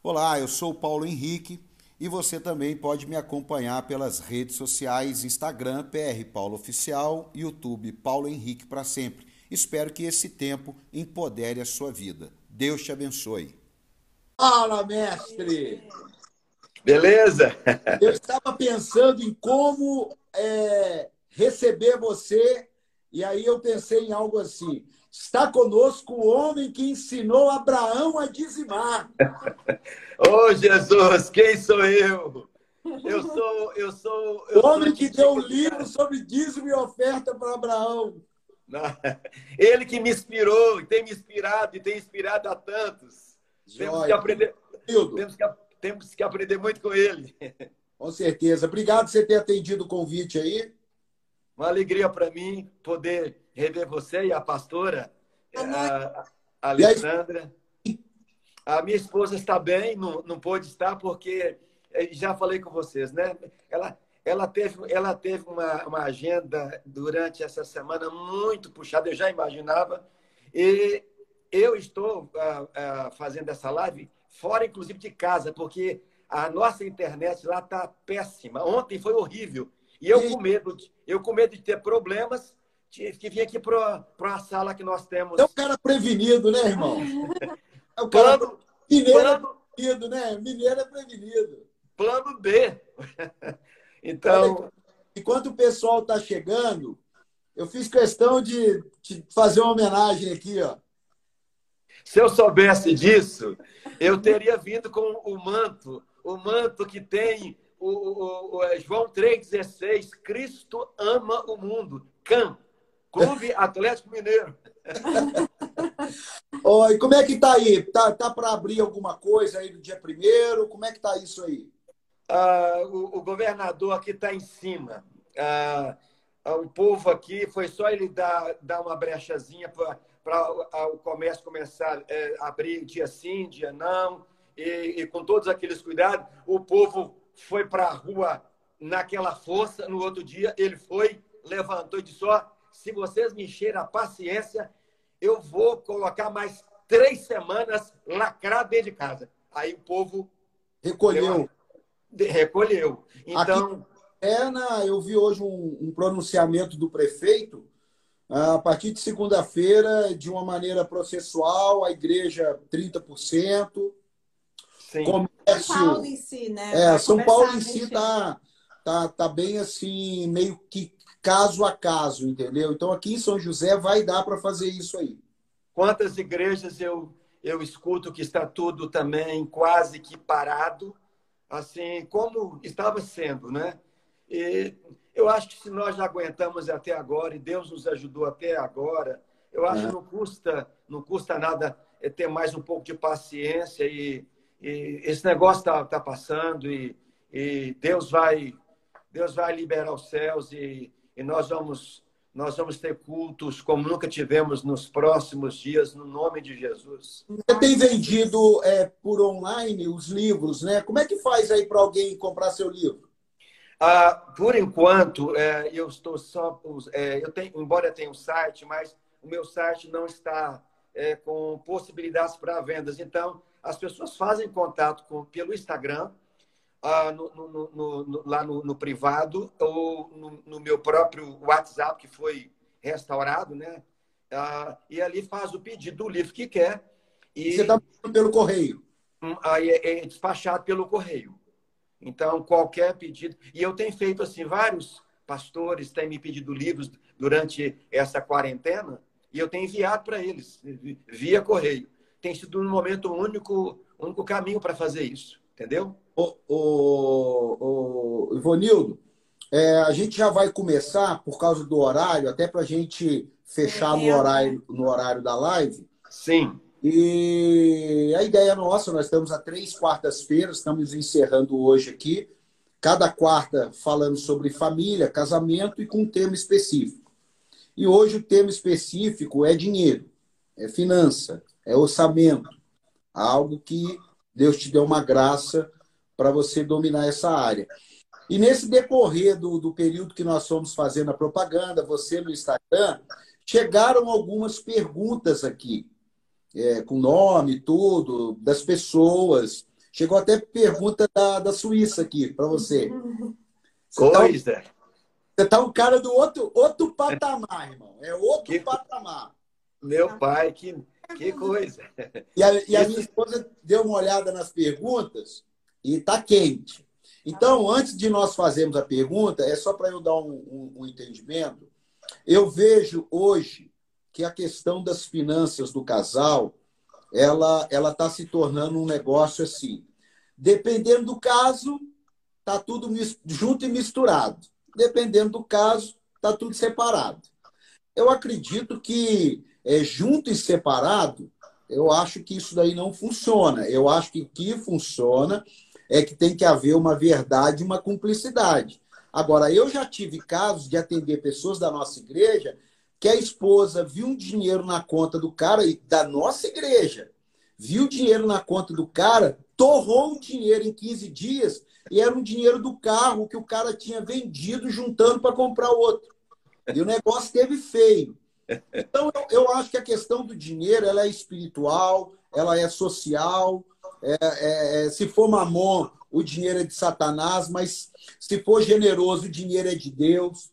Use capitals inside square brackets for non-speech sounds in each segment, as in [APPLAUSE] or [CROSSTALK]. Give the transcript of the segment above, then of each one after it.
Olá, eu sou o Paulo Henrique e você também pode me acompanhar pelas redes sociais Instagram PR Paulo Oficial, YouTube Paulo Henrique para sempre. Espero que esse tempo empodere a sua vida. Deus te abençoe. Fala, mestre! Beleza? Eu estava pensando em como é, receber você, e aí eu pensei em algo assim. Está conosco o homem que ensinou Abraão a dizimar. [LAUGHS] Ô oh, Jesus, quem sou eu? Eu sou, eu sou. Eu o homem que deu um livro sobre dízimo e oferta para Abraão. Ele que me inspirou, tem me inspirado e tem inspirado a tantos. Joia. Temos que aprender. Temos que, temos que aprender muito com ele. Com certeza. Obrigado por você ter atendido o convite aí. Uma alegria para mim poder rever você e a pastora, a, a Alessandra. A minha esposa está bem, não, não pôde estar porque eh, já falei com vocês, né? Ela, ela teve, ela teve uma, uma agenda durante essa semana muito puxada, eu já imaginava. E eu estou uh, uh, fazendo essa live fora, inclusive, de casa, porque a nossa internet lá está péssima. Ontem foi horrível. E eu com medo, de, eu com medo de ter problemas, tive que vir aqui para a sala que nós temos. É o cara prevenido, né, irmão? É o cara plano, mineiro plano, prevenido, né? Mineiro é prevenido. Plano B. [LAUGHS] então. Enquanto o pessoal está chegando, eu fiz questão de, de fazer uma homenagem aqui, ó. Se eu soubesse disso, eu teria vindo com o manto, o manto que tem o, o, o é, João 3,16, Cristo ama o mundo. CAM, Clube [LAUGHS] Atlético Mineiro. [LAUGHS] Oi, como é que tá aí? Tá, tá para abrir alguma coisa aí no dia primeiro? Como é que tá isso aí? Ah, o, o, governador aqui está em cima. Ah, o povo aqui, foi só ele dar, dar uma brechazinha para o comércio começar a é, abrir dia sim, dia não, e, e com todos aqueles cuidados, o povo foi para a rua naquela força. No outro dia, ele foi, levantou e disse: Ó, se vocês me encherem a paciência, eu vou colocar mais três semanas lacrado dentro de casa. Aí o povo recolheu. Deu, recolheu. Então. é na, eu vi hoje um, um pronunciamento do prefeito. A partir de segunda-feira, de uma maneira processual, a igreja 30%. Sim. Comércio, São Paulo em si, né? É, São Paulo em si está tá, tá bem assim, meio que caso a caso, entendeu? Então aqui em São José vai dar para fazer isso aí. Quantas igrejas eu, eu escuto que está tudo também quase que parado, assim como estava sendo, né? E eu acho que se nós já aguentamos até agora e Deus nos ajudou até agora, eu acho é. que não custa, não custa nada ter mais um pouco de paciência e, e esse negócio está tá passando e, e, Deus vai Deus vai liberar os céus e, e nós vamos nós vamos ter cultos como nunca tivemos nos próximos dias, no nome de Jesus. Você tem vendido é, por online os livros, né? Como é que faz aí para alguém comprar seu livro? Ah, por enquanto, é, eu estou só. É, eu tenho, embora eu tenha um site, mas o meu site não está é, com possibilidades para vendas. Então, as pessoas fazem contato com, pelo Instagram, ah, no, no, no, lá no, privado, ou no, meu próprio WhatsApp, que foi restaurado, né? Ah, e ali faz o pedido do livro que quer. E você está pelo correio? Hum, aí é, é despachado pelo correio. Então, qualquer pedido. E eu tenho feito assim, vários pastores têm me pedido livros durante essa quarentena, e eu tenho enviado para eles, via correio tem sido um momento único, único caminho para fazer isso, entendeu? O, o, o Ivonildo, é, a gente já vai começar por causa do horário, até para a gente fechar no horário, no horário da live. Sim. E a ideia nossa, nós estamos a três quartas-feiras, estamos encerrando hoje aqui, cada quarta falando sobre família, casamento e com um tema específico. E hoje o tema específico é dinheiro, é finança, é orçamento. Algo que Deus te deu uma graça para você dominar essa área. E nesse decorrer do, do período que nós fomos fazendo a propaganda, você no Instagram, chegaram algumas perguntas aqui, é, com nome, tudo, das pessoas. Chegou até pergunta da, da Suíça aqui para você. [LAUGHS] você Coisa. Tá, você tá um cara do outro, outro patamar, irmão. É outro que, patamar. Meu pai, que, que coisa. E a, e a minha esposa deu uma olhada nas perguntas e tá quente. Então, antes de nós fazermos a pergunta, é só para eu dar um, um, um entendimento. Eu vejo hoje que a questão das finanças do casal ela ela está se tornando um negócio assim. Dependendo do caso, tá tudo junto e misturado. Dependendo do caso, tá tudo separado. Eu acredito que é, junto e separado, eu acho que isso daí não funciona. Eu acho que o que funciona é que tem que haver uma verdade uma cumplicidade. Agora, eu já tive casos de atender pessoas da nossa igreja que a esposa viu um dinheiro na conta do cara e da nossa igreja, viu dinheiro na conta do cara, torrou o dinheiro em 15 dias e era um dinheiro do carro que o cara tinha vendido juntando para comprar outro. E o negócio teve feio. Então, eu, eu, acho que a questão do dinheiro ela é espiritual, ela é social. É, é, é, se for mamon, o dinheiro é de Satanás, mas se for generoso, o dinheiro é de Deus.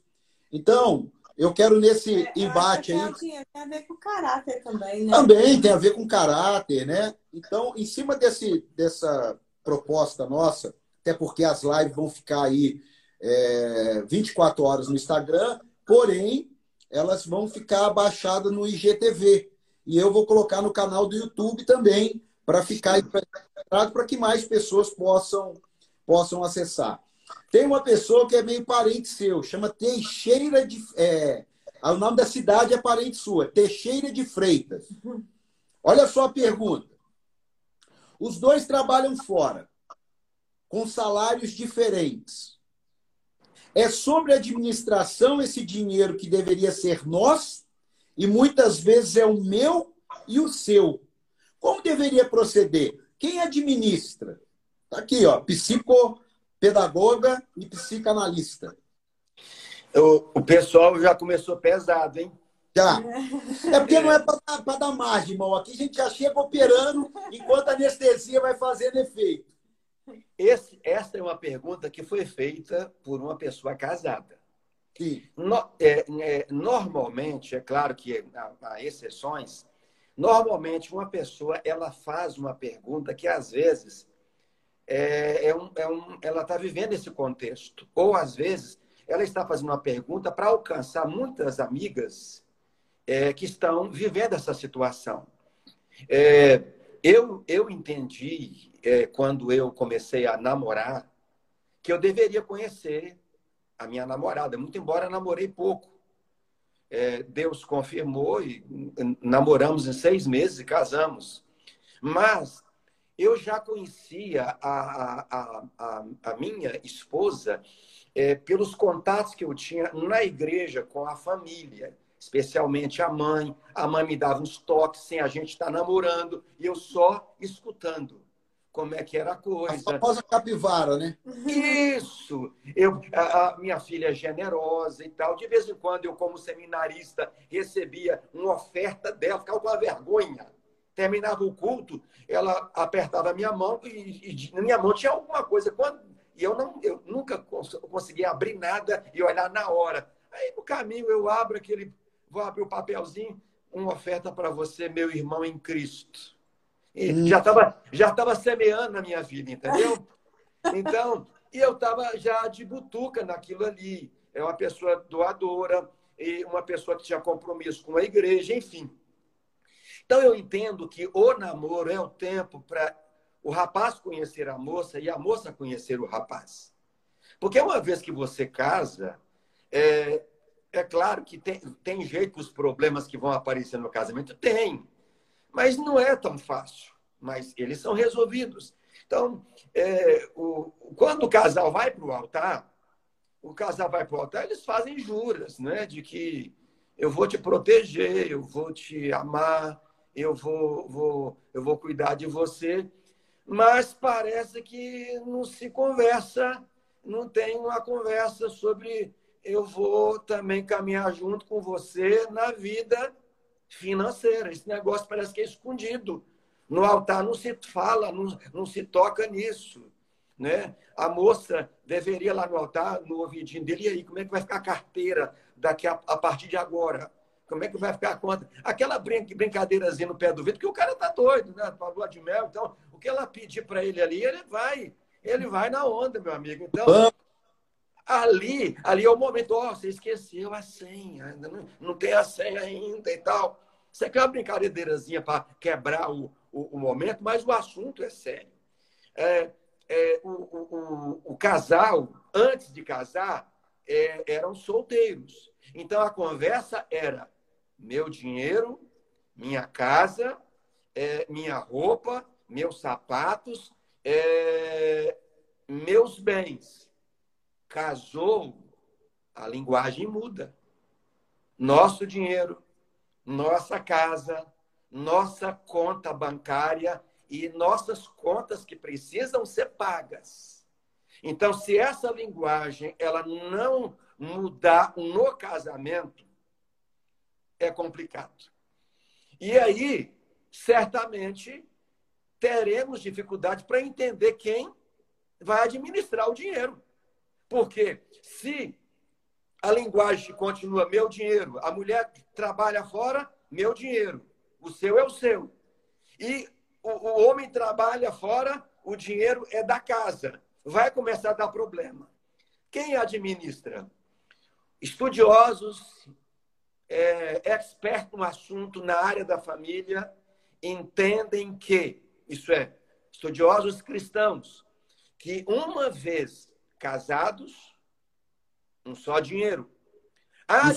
Então, eu quero nesse é, embate aí. Tem, tem a ver com caráter também, né? Também tem a ver com caráter, né? Então, em cima desse, dessa proposta nossa, até porque as lives vão ficar aí é, 24 horas no Instagram, porém, elas vão ficar baixadas no IGTV. E eu vou colocar no canal do YouTube também, para ficar para que mais pessoas possam, possam acessar. Tem uma pessoa que é meio parente seu, chama Teixeira de. É, o nome da cidade é parente sua, Teixeira de Freitas. Olha só a pergunta. Os dois trabalham fora, com salários diferentes. É sobre a administração esse dinheiro que deveria ser nosso, e muitas vezes é o meu e o seu. Como deveria proceder? Quem administra? Está aqui, ó, psico pedagoga e psicanalista. O, o pessoal já começou pesado, hein? Já. É porque não é para dar margem, irmão. Aqui a gente já chega operando enquanto a anestesia vai fazendo efeito. Esse, essa é uma pergunta que foi feita por uma pessoa casada. No, é, é, normalmente, é claro que há, há, exceções, normalmente uma pessoa ela faz uma pergunta que às vezes é, é um, é um, ela está vivendo esse contexto. Ou, às vezes, ela está fazendo uma pergunta para alcançar muitas amigas é, que estão vivendo essa situação. É, eu, eu entendi, é, quando eu comecei a namorar, que eu deveria conhecer a minha namorada, muito embora namorei pouco. É, Deus confirmou e namoramos em seis meses e casamos. Mas eu já conhecia a, a, a, a minha esposa é, pelos contatos que eu tinha na igreja com a família, especialmente a mãe. A mãe me dava uns toques sem a gente estar namorando e eu só escutando como é que era a coisa. A famosa capivara, né? Isso! Eu, a, a, minha filha é generosa e tal. De vez em quando, eu, como seminarista, recebia uma oferta dela, ficava com a vergonha terminava o culto, ela apertava a minha mão e, e na minha mão tinha alguma coisa. Quando, e eu, não, eu nunca cons conseguia abrir nada e olhar na hora. Aí no caminho eu abro aquele, vou abrir o papelzinho, uma oferta para você, meu irmão em Cristo. E já estava já tava semeando na minha vida, entendeu? [LAUGHS] Então, e eu estava já de butuca naquilo ali. É uma pessoa doadora, e uma pessoa que tinha compromisso com a igreja, enfim. Então, eu entendo que o namoro é o tempo para o rapaz conhecer a moça e a moça conhecer o rapaz. Porque uma vez que você casa, é, é claro que tem, tem jeito os problemas que vão aparecer no casamento? Tem. Mas não é tão fácil. Mas eles são resolvidos. Então, é, o, quando o casal vai para o altar, o casal vai para o altar, eles fazem juras, né? De que eu vou te proteger, eu vou te amar, eu vou, vou, eu vou cuidar de você. Mas parece que não se conversa, não tem uma conversa sobre eu vou também caminhar junto com você na vida financeira. Esse negócio parece que é escondido. No altar não se fala, não, não se toca nisso. Né? A moça deveria lá no altar, no ouvidinho dele, e aí, como é que vai ficar a carteira daqui a, a partir de agora? Como é que vai ficar a conta? Aquela brincadeirazinha no pé do vidro, que o cara tá doido, né? Pra lua de mel. Então, o que ela pedir para ele ali, ele vai. Ele vai na onda, meu amigo. Então, ali, ali é o momento. Ó, oh, você esqueceu a senha, não, não tem a senha ainda e tal. Você quer uma brincadeirazinha para quebrar o, o, o, momento, mas o assunto é sério. É, é, o, o, o, casal, antes de casar, é, eram solteiros. Então a conversa era meu dinheiro, minha casa, é, minha roupa, meus sapatos, é, meus bens. Casou, a linguagem muda. Nosso dinheiro, nossa casa, nossa conta bancária e nossas contas que precisam ser pagas. Então, se essa linguagem ela não mudar no casamento, é complicado. E aí, certamente, teremos dificuldade para entender quem vai administrar o dinheiro. Porque se a linguagem continua meu dinheiro, a mulher trabalha fora, meu dinheiro, o seu é o seu. E o, o homem trabalha fora, o dinheiro é da casa. Vai começar a dar problema. Quem administra? Estudiosos, é, expertos no assunto na área da família, entendem que, isso é, estudiosos cristãos, que uma vez casados, um só dinheiro. A.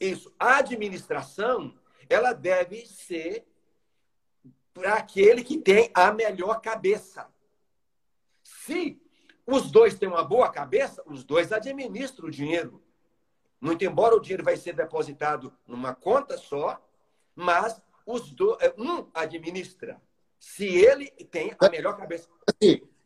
Isso, a administração, ela deve ser para aquele que tem a melhor cabeça. Se os dois têm uma boa cabeça, os dois administram o dinheiro. Muito embora o dinheiro vai ser depositado numa conta só, mas os do... É, um administra. Se ele tem a melhor cabeça.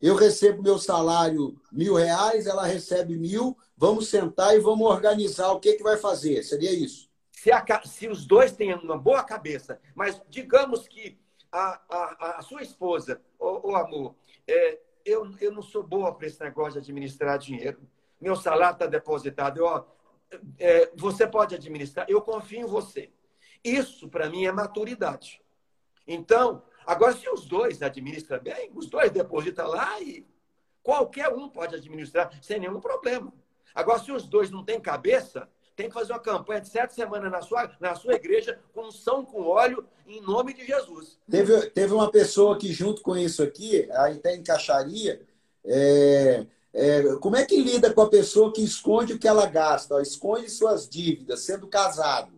Eu recebo meu salário mil reais, ela recebe mil, vamos sentar e vamos organizar o que, que vai fazer. Seria isso? Se, a, se os dois têm uma boa cabeça, mas digamos que a, a, a sua esposa, o amor, é, eu, eu não sou boa para esse negócio de administrar dinheiro. Meu salário está depositado. Eu, é, você pode administrar, eu confio em você. Isso, para mim, é maturidade. Então, agora, se os dois administram bem, os dois depositam lá e qualquer um pode administrar sem nenhum problema. Agora, se os dois não têm cabeça, tem que fazer uma campanha de sete semanas na sua, na sua igreja com unção com óleo em nome de Jesus. Teve, teve uma pessoa que, junto com isso aqui, até encaixaria, é, é, como é que lida com a pessoa que esconde o que ela gasta, ó, esconde suas dívidas, sendo casado?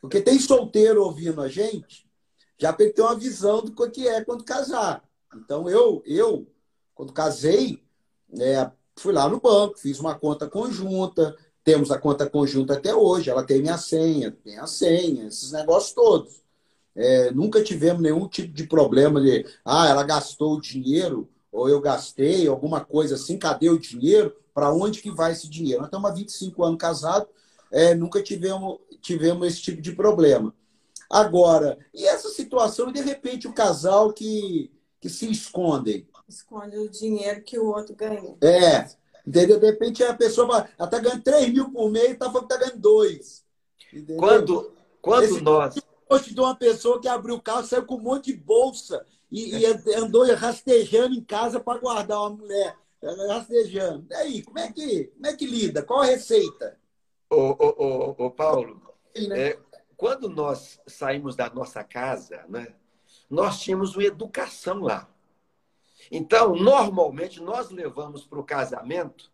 Porque tem solteiro ouvindo a gente, já tem uma visão do que é quando casar. Então, eu, eu quando casei, é, fui lá no banco, fiz uma conta conjunta, temos a conta conjunta até hoje, ela tem minha senha, tem a senha, esses negócios todos. É, nunca tivemos nenhum tipo de problema de, ah, ela gastou o dinheiro, ou eu gastei, alguma coisa assim, cadê o dinheiro? Para onde que vai esse dinheiro? Nós estamos há 25 anos casados, é, nunca tivemos, tivemos esse tipo de problema. Agora, e essa situação, de repente, o casal que, que se escondem? Esconde o dinheiro que o outro ganha. É, Entendeu? De repente a pessoa ela está ganhando 3 mil por mês e está falando que está ganhando 2. Quando, quando Esse nós. Post de uma pessoa que abriu o carro, saiu com um monte de bolsa e, e andou rastejando em casa para guardar uma mulher. Rastejando. E aí, como é que, como é que lida? Qual a receita? Ô, ô, ô, ô Paulo, né? é, quando nós saímos da nossa casa, né, nós tínhamos uma educação lá. Então, normalmente, nós levamos para o casamento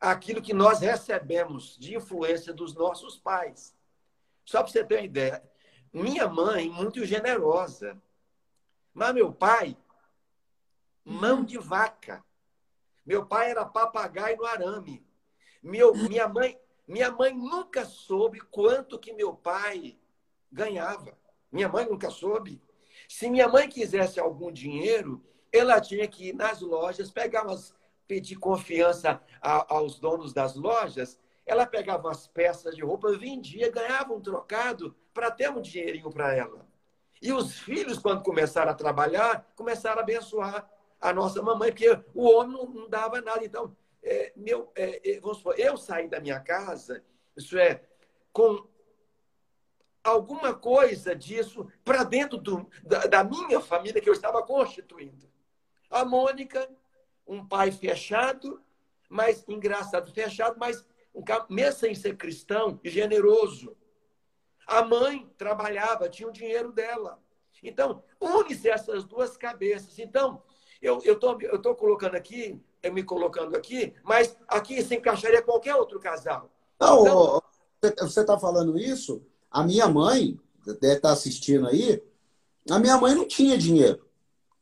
aquilo que nós recebemos de influência dos nossos pais. Só para você ter uma ideia, minha mãe, muito generosa, mas meu pai, mão de vaca. Meu pai era papagaio no arame. Meu, minha, mãe, minha mãe nunca soube quanto que meu pai ganhava. Minha mãe nunca soube. Se minha mãe quisesse algum dinheiro, ela tinha que ir nas lojas, pegar umas, pedir confiança a, aos donos das lojas, ela pegava as peças de roupa, vendia, ganhava um trocado para ter um dinheirinho para ela. E os filhos, quando começaram a trabalhar, começaram a abençoar a nossa mamãe, porque o homem não, não dava nada. Então, é, meu, é, é vamos supor, eu saí da minha casa, isso é, com alguma coisa disso para dentro do, da, da, minha família que eu estava constituindo. A Mônica, um pai fechado, mas engraçado, fechado, mas um, mesmo sem ser cristão e generoso. A mãe trabalhava, tinha o dinheiro dela. Então, une-se essas duas cabeças. Então, eu estou eu tô colocando aqui, eu me colocando aqui, mas aqui se encaixaria qualquer outro casal. Não, então, você está falando isso? A minha mãe, deve estar tá assistindo aí, a minha mãe não tinha dinheiro.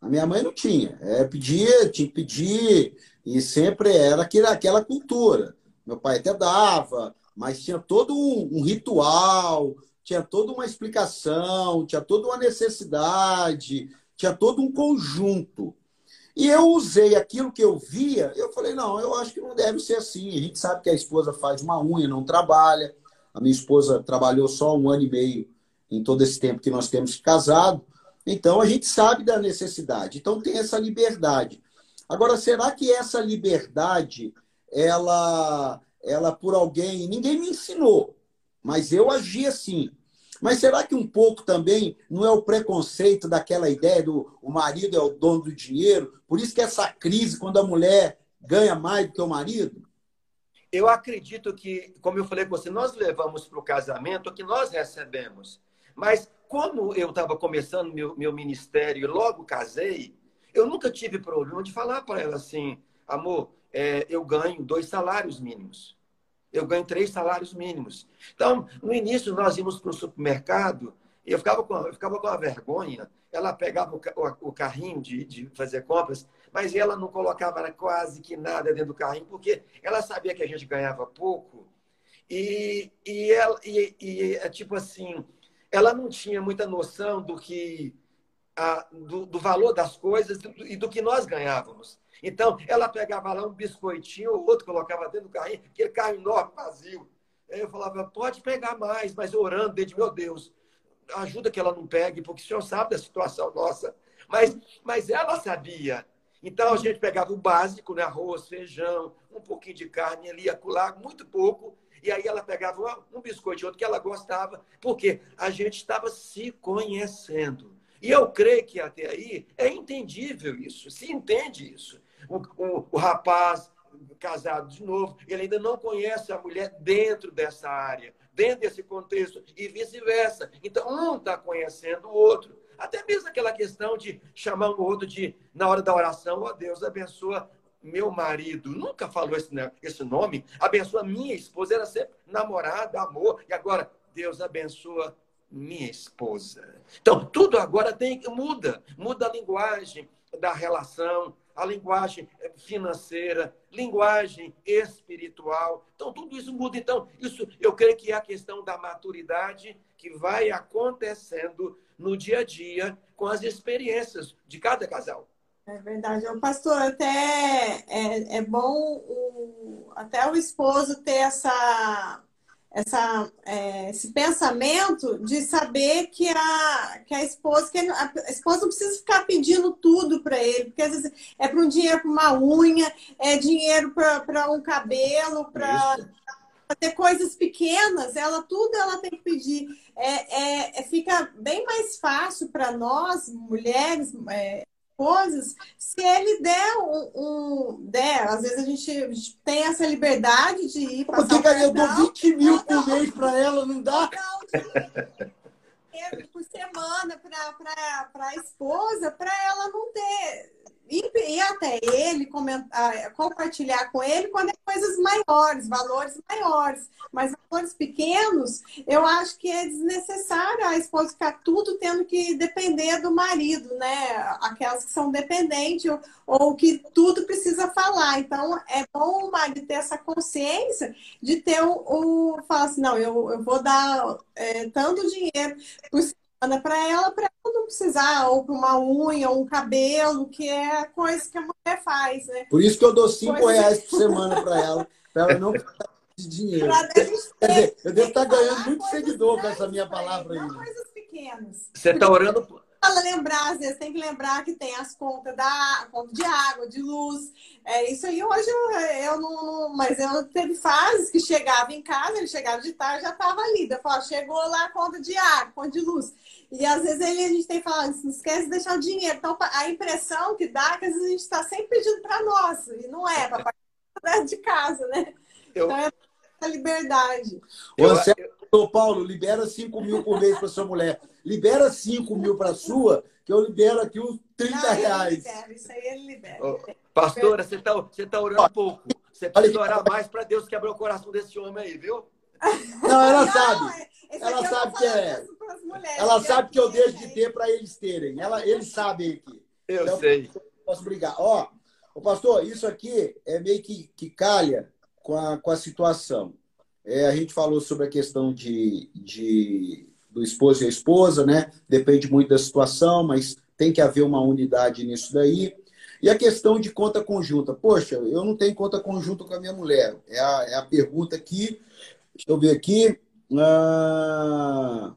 A minha mãe não tinha. É, pedia, tinha que pedir, e sempre era aquela, aquela cultura. Meu pai até dava, mas tinha todo um, um ritual, tinha toda uma explicação, tinha toda uma necessidade, tinha todo um conjunto. E eu usei aquilo que eu via, eu falei, não, eu acho que não deve ser assim. A gente sabe que a esposa faz uma unha, não trabalha. A minha esposa trabalhou só um ano e meio em todo esse tempo que nós temos casado. Então a gente sabe da necessidade. Então tem essa liberdade. Agora, será que essa liberdade, ela, ela por alguém, ninguém me ensinou, mas eu agi assim. Mas será que um pouco também não é o preconceito daquela ideia do o marido é o dono do dinheiro? Por isso que essa crise, quando a mulher ganha mais do que o marido? Eu acredito que, como eu falei com você, nós levamos para o casamento o que nós recebemos. Mas como eu estava começando meu, meu ministério e logo casei, eu nunca tive problema de falar para ela assim, amor, é, eu ganho dois salários mínimos eu ganho três salários mínimos. Então, no início, nós íamos para o supermercado e eu ficava com, eu ficava com a vergonha. Ela pegava o, o, o carrinho de, de, fazer compras, mas ela não colocava quase que nada dentro do carrinho, porque ela sabia que a gente ganhava pouco. E, e, ela, e, e é tipo assim, ela não tinha muita noção do que a, do, do valor das coisas e do que nós ganhávamos. Então, ela pegava lá um biscoitinho, o outro colocava dentro do carrinho, aquele carro enorme, vazio. Eu falava, pode pegar mais, mas orando dentro de meu Deus, ajuda que ela não pegue, porque o senhor sabe da situação nossa. Mas, mas ela sabia. Então, a gente pegava o básico, né? arroz, feijão, um pouquinho de carne ali, acolá, muito pouco. E aí ela pegava um biscoito outro que ela gostava, porque a gente estava se conhecendo. E eu creio que até aí é entendível isso, se entende isso o, o, o rapaz casado de novo, ele ainda não conhece a mulher dentro dessa área, dentro desse contexto, e vice-versa. Então, um está conhecendo o outro. Até mesmo aquela questão de chamar um outro de, na hora da oração, ó oh, Deus, abençoa meu marido. Nunca falou esse, esse nome. Abençoa minha esposa. Era sempre namorada, amor. E agora, Deus abençoa minha esposa. Então, tudo agora tem muda. Muda a linguagem da relação, a linguagem financeira, linguagem espiritual. Então, tudo isso muda. Então, isso eu creio que é a questão da maturidade que vai acontecendo no dia a dia com as experiências de cada casal. É verdade. O pastor, até é, é bom o, até o esposo ter essa essa, é, esse pensamento de saber que a, que a esposa que a esposa não precisa ficar pedindo tudo para ele, porque às vezes é para um dinheiro para uma unha, é dinheiro para um cabelo, para ter coisas pequenas, ela tudo ela tem que pedir. É, é, é fica bem mais fácil para nós, mulheres, é, coisas, se ele der um, um, der, às vezes a gente tem essa liberdade de ir para Por que, cara, eu dou 20 mil não, por mês para ela, não dá? Não, por semana para a esposa, para ela não ter e, até ele comentar, compartilhar com ele quando é coisas maiores, valores maiores. Mas valores pequenos, eu acho que é desnecessário a esposa ficar tudo tendo que depender do marido, né? Aquelas que são dependentes ou, ou que tudo precisa falar. Então, é bom o marido ter essa consciência de ter o. o falar assim, não, eu, eu vou dar é, tanto dinheiro por para ela, para ela não precisar, ou para uma unha, ou um cabelo, que é coisa que a mulher faz, né? Por isso que eu dou cinco coisa... reais por semana para ela, para ela não precisar de dinheiro. Quer dizer, eu devo estar ganhando muito seguidor com essa minha palavra aí. Coisas pequenas pequenas. Você está orando. Fala lembrar, às vezes tem que lembrar que tem as contas da conta de água, de luz. É isso aí hoje eu, eu não, não, Mas eu teve fases que chegava em casa, ele chegava de tarde já estava ali. Eu falava, chegou lá a conta de água, conta de luz. E às vezes ele, a gente tem que falar, não esquece de deixar o dinheiro. Então a impressão que dá é que às vezes a gente está sempre pedindo para nós, e não é, para pagar [LAUGHS] de casa, né? Eu... Então é a liberdade. Eu, eu, Ô, Paulo, libera 5 mil por mês para sua mulher. Libera 5 mil para sua, que eu libero aqui uns 30 Não, reais. Libera, isso aí ele libera. Ô, pastora, você está você tá orando pouco. Você precisa orar mais para Deus quebrar o coração desse homem aí, viu? Não, ela Não, sabe. Ela sabe que é. Mulheres, ela sabe que eu deixo de ter para eles terem. Ela, eles sabem aqui. Eu então, sei. Posso brigar. Ó, o pastor, isso aqui é meio que, que calha com a, com a situação. É, a gente falou sobre a questão de, de, do esposo e a esposa, né? Depende muito da situação, mas tem que haver uma unidade nisso daí. E a questão de conta conjunta. Poxa, eu não tenho conta conjunta com a minha mulher. É a, é a pergunta aqui. Deixa eu ver aqui. Ah,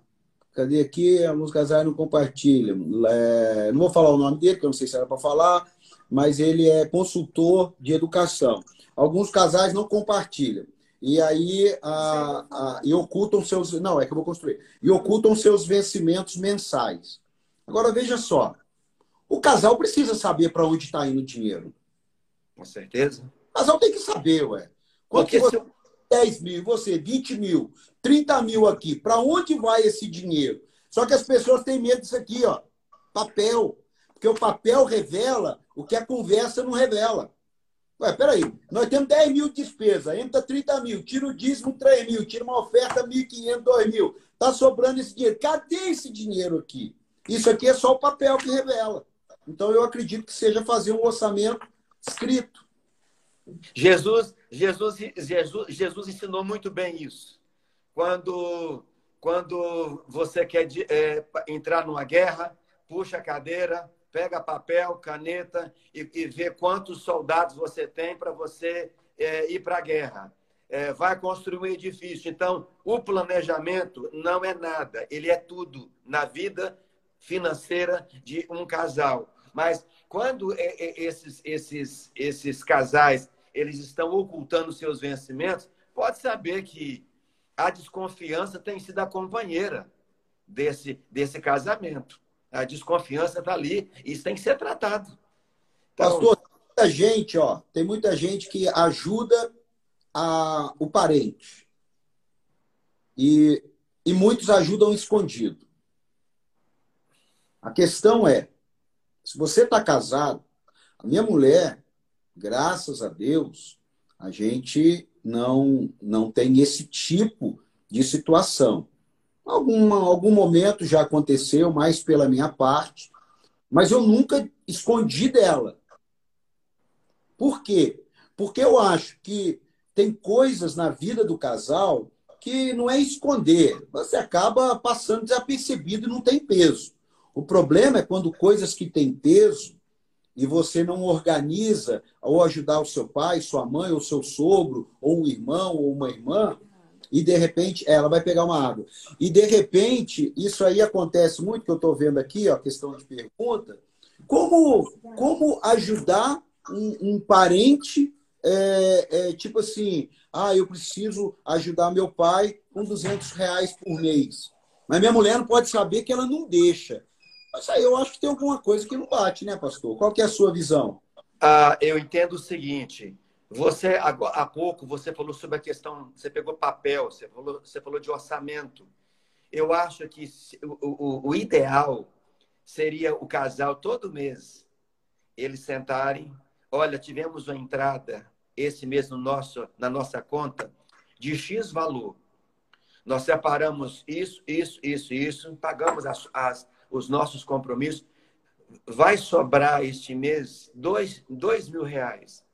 cadê aqui? Alguns casais não compartilham. É, não vou falar o nome dele, porque eu não sei se era para falar, mas ele é consultor de educação. Alguns casais não compartilham e aí a, a, e ocultam seus. Não, é que eu vou construir. E ocultam seus vencimentos mensais. Agora, veja só. O casal precisa saber para onde está indo o dinheiro. Com certeza. O casal tem que saber, ué. Quanto Porque você... 10 mil, você 20 mil, 30 mil aqui. Para onde vai esse dinheiro? Só que as pessoas têm medo disso aqui, ó. Papel. Porque o papel revela o que a conversa não revela. Ué, peraí, nós temos 10 mil de despesa, entra 30 mil, tira o dízimo 3 mil, tira uma oferta 1.500, 2 mil. Está sobrando esse dinheiro. Cadê esse dinheiro aqui? Isso aqui é só o papel que revela. Então eu acredito que seja fazer um orçamento escrito. Jesus, Jesus, Jesus, Jesus ensinou muito bem isso. Quando, quando você quer é, entrar numa guerra, puxa a cadeira, pega papel, caneta e, e vê quantos soldados você tem para você é, ir para a guerra. É, vai construir um edifício. Então, o planejamento não é nada, ele é tudo na vida financeira de um casal. Mas quando é, é, esses, esses, esses casais eles estão ocultando seus vencimentos, pode saber que a desconfiança tem sido a companheira desse, desse casamento. A desconfiança está ali. Isso tem que ser tratado. Então... Pastor, tem muita gente, ó, tem muita gente que ajuda a, o parente. E, e muitos ajudam escondido. A questão é, se você está casado, a minha mulher, graças a Deus, a gente não, não tem esse tipo de situação. Algum, algum momento já aconteceu, mais pela minha parte, mas eu nunca escondi dela. Por quê? Porque eu acho que tem coisas na vida do casal que não é esconder, você acaba passando desapercebido e não tem peso. O problema é quando coisas que têm peso e você não organiza ou ajudar o seu pai, sua mãe, ou seu sogro, ou um irmão, ou uma irmã, e de repente ela vai pegar uma água. E de repente, isso aí acontece muito, que eu estou vendo aqui, ó, questão de pergunta. Como, como ajudar um, um parente, é, é, tipo assim, ah, eu preciso ajudar meu pai com 200 reais por mês. Mas minha mulher não pode saber que ela não deixa. Mas aí eu acho que tem alguma coisa que não bate, né, pastor? Qual que é a sua visão? Ah, eu entendo o seguinte. Você, há pouco, você falou sobre a questão, você pegou papel, você falou, você falou de orçamento. Eu acho que o, o, o ideal seria o casal todo mês eles sentarem, olha, tivemos uma entrada esse mês no nosso, na nossa conta de X valor. Nós separamos isso, isso, isso, isso, pagamos as, as, os nossos compromissos. Vai sobrar este mês dois, dois mil reais.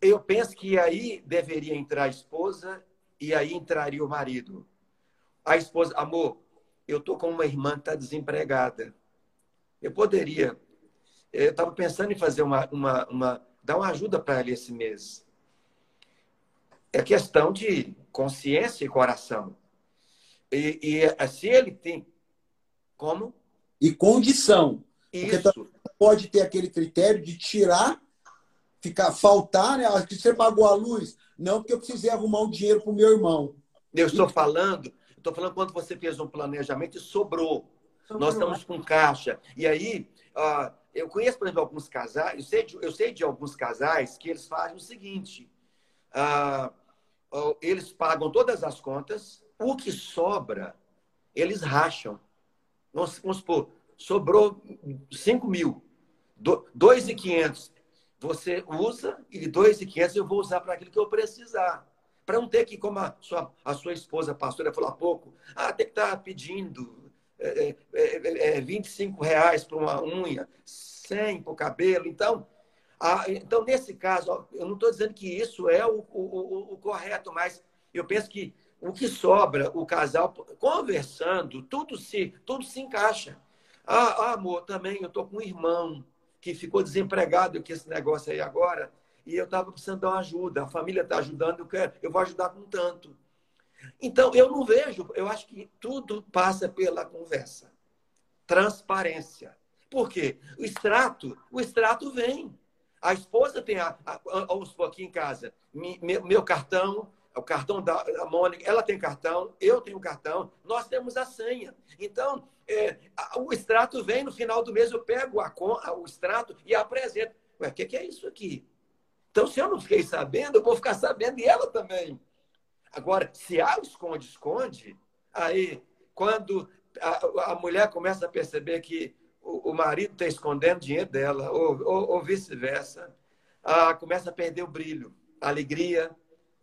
Eu penso que aí deveria entrar a esposa e aí entraria o marido. A esposa, amor, eu tô com uma irmã que está desempregada. Eu poderia. Eu estava pensando em fazer uma, uma, uma dar uma ajuda para ela esse mês. É questão de consciência e coração. E, e se ele tem Como? E condição. Isso. Porque pode ter aquele critério de tirar, ficar, faltar, né? Acho que você pagou a luz. Não, porque eu precisei arrumar um dinheiro para o meu irmão. Eu estou falando, estou falando quando você fez um planejamento e sobrou. sobrou. Nós estamos com caixa. E aí, uh, eu conheço, por exemplo, alguns casais, eu sei, de, eu sei de alguns casais que eles fazem o seguinte: uh, uh, eles pagam todas as contas, o que sobra, eles racham. Vamos, vamos supor, sobrou 5 mil, 2,500 você usa e 2,500 eu vou usar para aquilo que eu precisar. Para não ter que, como a sua, a sua esposa, a pastora, falou há pouco, ah, tem que estar tá pedindo é, é, é, 25 é, reais para uma unha, 100 para o cabelo. Então, então, nesse caso, eu não estou dizendo que isso é o, o, o, o correto, mas eu penso que o que sobra, o casal conversando, tudo se, tudo se encaixa. Ah, ah amor, também eu estou com um irmão que ficou desempregado com esse negócio aí agora, e eu estava precisando dar uma ajuda. A família está ajudando, eu, quero, eu vou ajudar com tanto. Então, eu não vejo, eu acho que tudo passa pela conversa. Transparência. Por quê? O extrato, o extrato vem. A esposa tem a, a, a, aqui em casa, meu, meu cartão, o cartão da, Mônica, ela tem cartão, eu tenho cartão, nós temos a senha. Então, é, o extrato vem no final do mês, eu pego a, o extrato e apresento. Ué, o que, que é isso aqui? Então, se eu não fiquei sabendo, eu vou ficar sabendo e ela também. Agora, se há o esconde-esconde, aí, quando a, a, mulher começa a perceber que o, o marido está escondendo dinheiro dela, ou, ou, ou vice-versa, começa a perder o brilho, a alegria,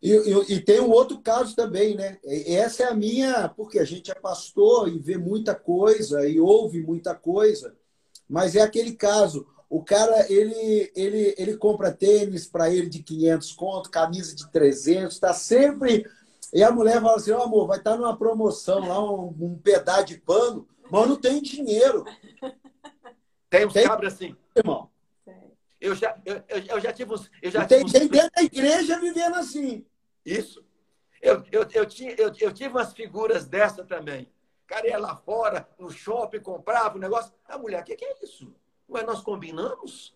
e, e, e, tem um outro caso também, né? Essa é a minha, porque a gente é pastor e vê muita coisa e ouve muita coisa, mas é aquele caso. O cara, ele, ele, ele compra tênis para ele de 500 conto, camisa de 300, está sempre... E a mulher fala assim, oh, amor, vai estar tá numa promoção lá, um, um pedaço de pano, mas não tem dinheiro. Tem uns tem... cabras assim. Irmão. Eu já, eu, eu já tive uns... Eu já tem, tive uns... dentro da igreja vivendo assim. Isso. Eu, eu, eu, tinha, eu, eu tive umas figuras dessa também. Cara ia lá fora, no shopping, comprava o um negócio. A mulher, o que, que é isso? Ué, nós combinamos?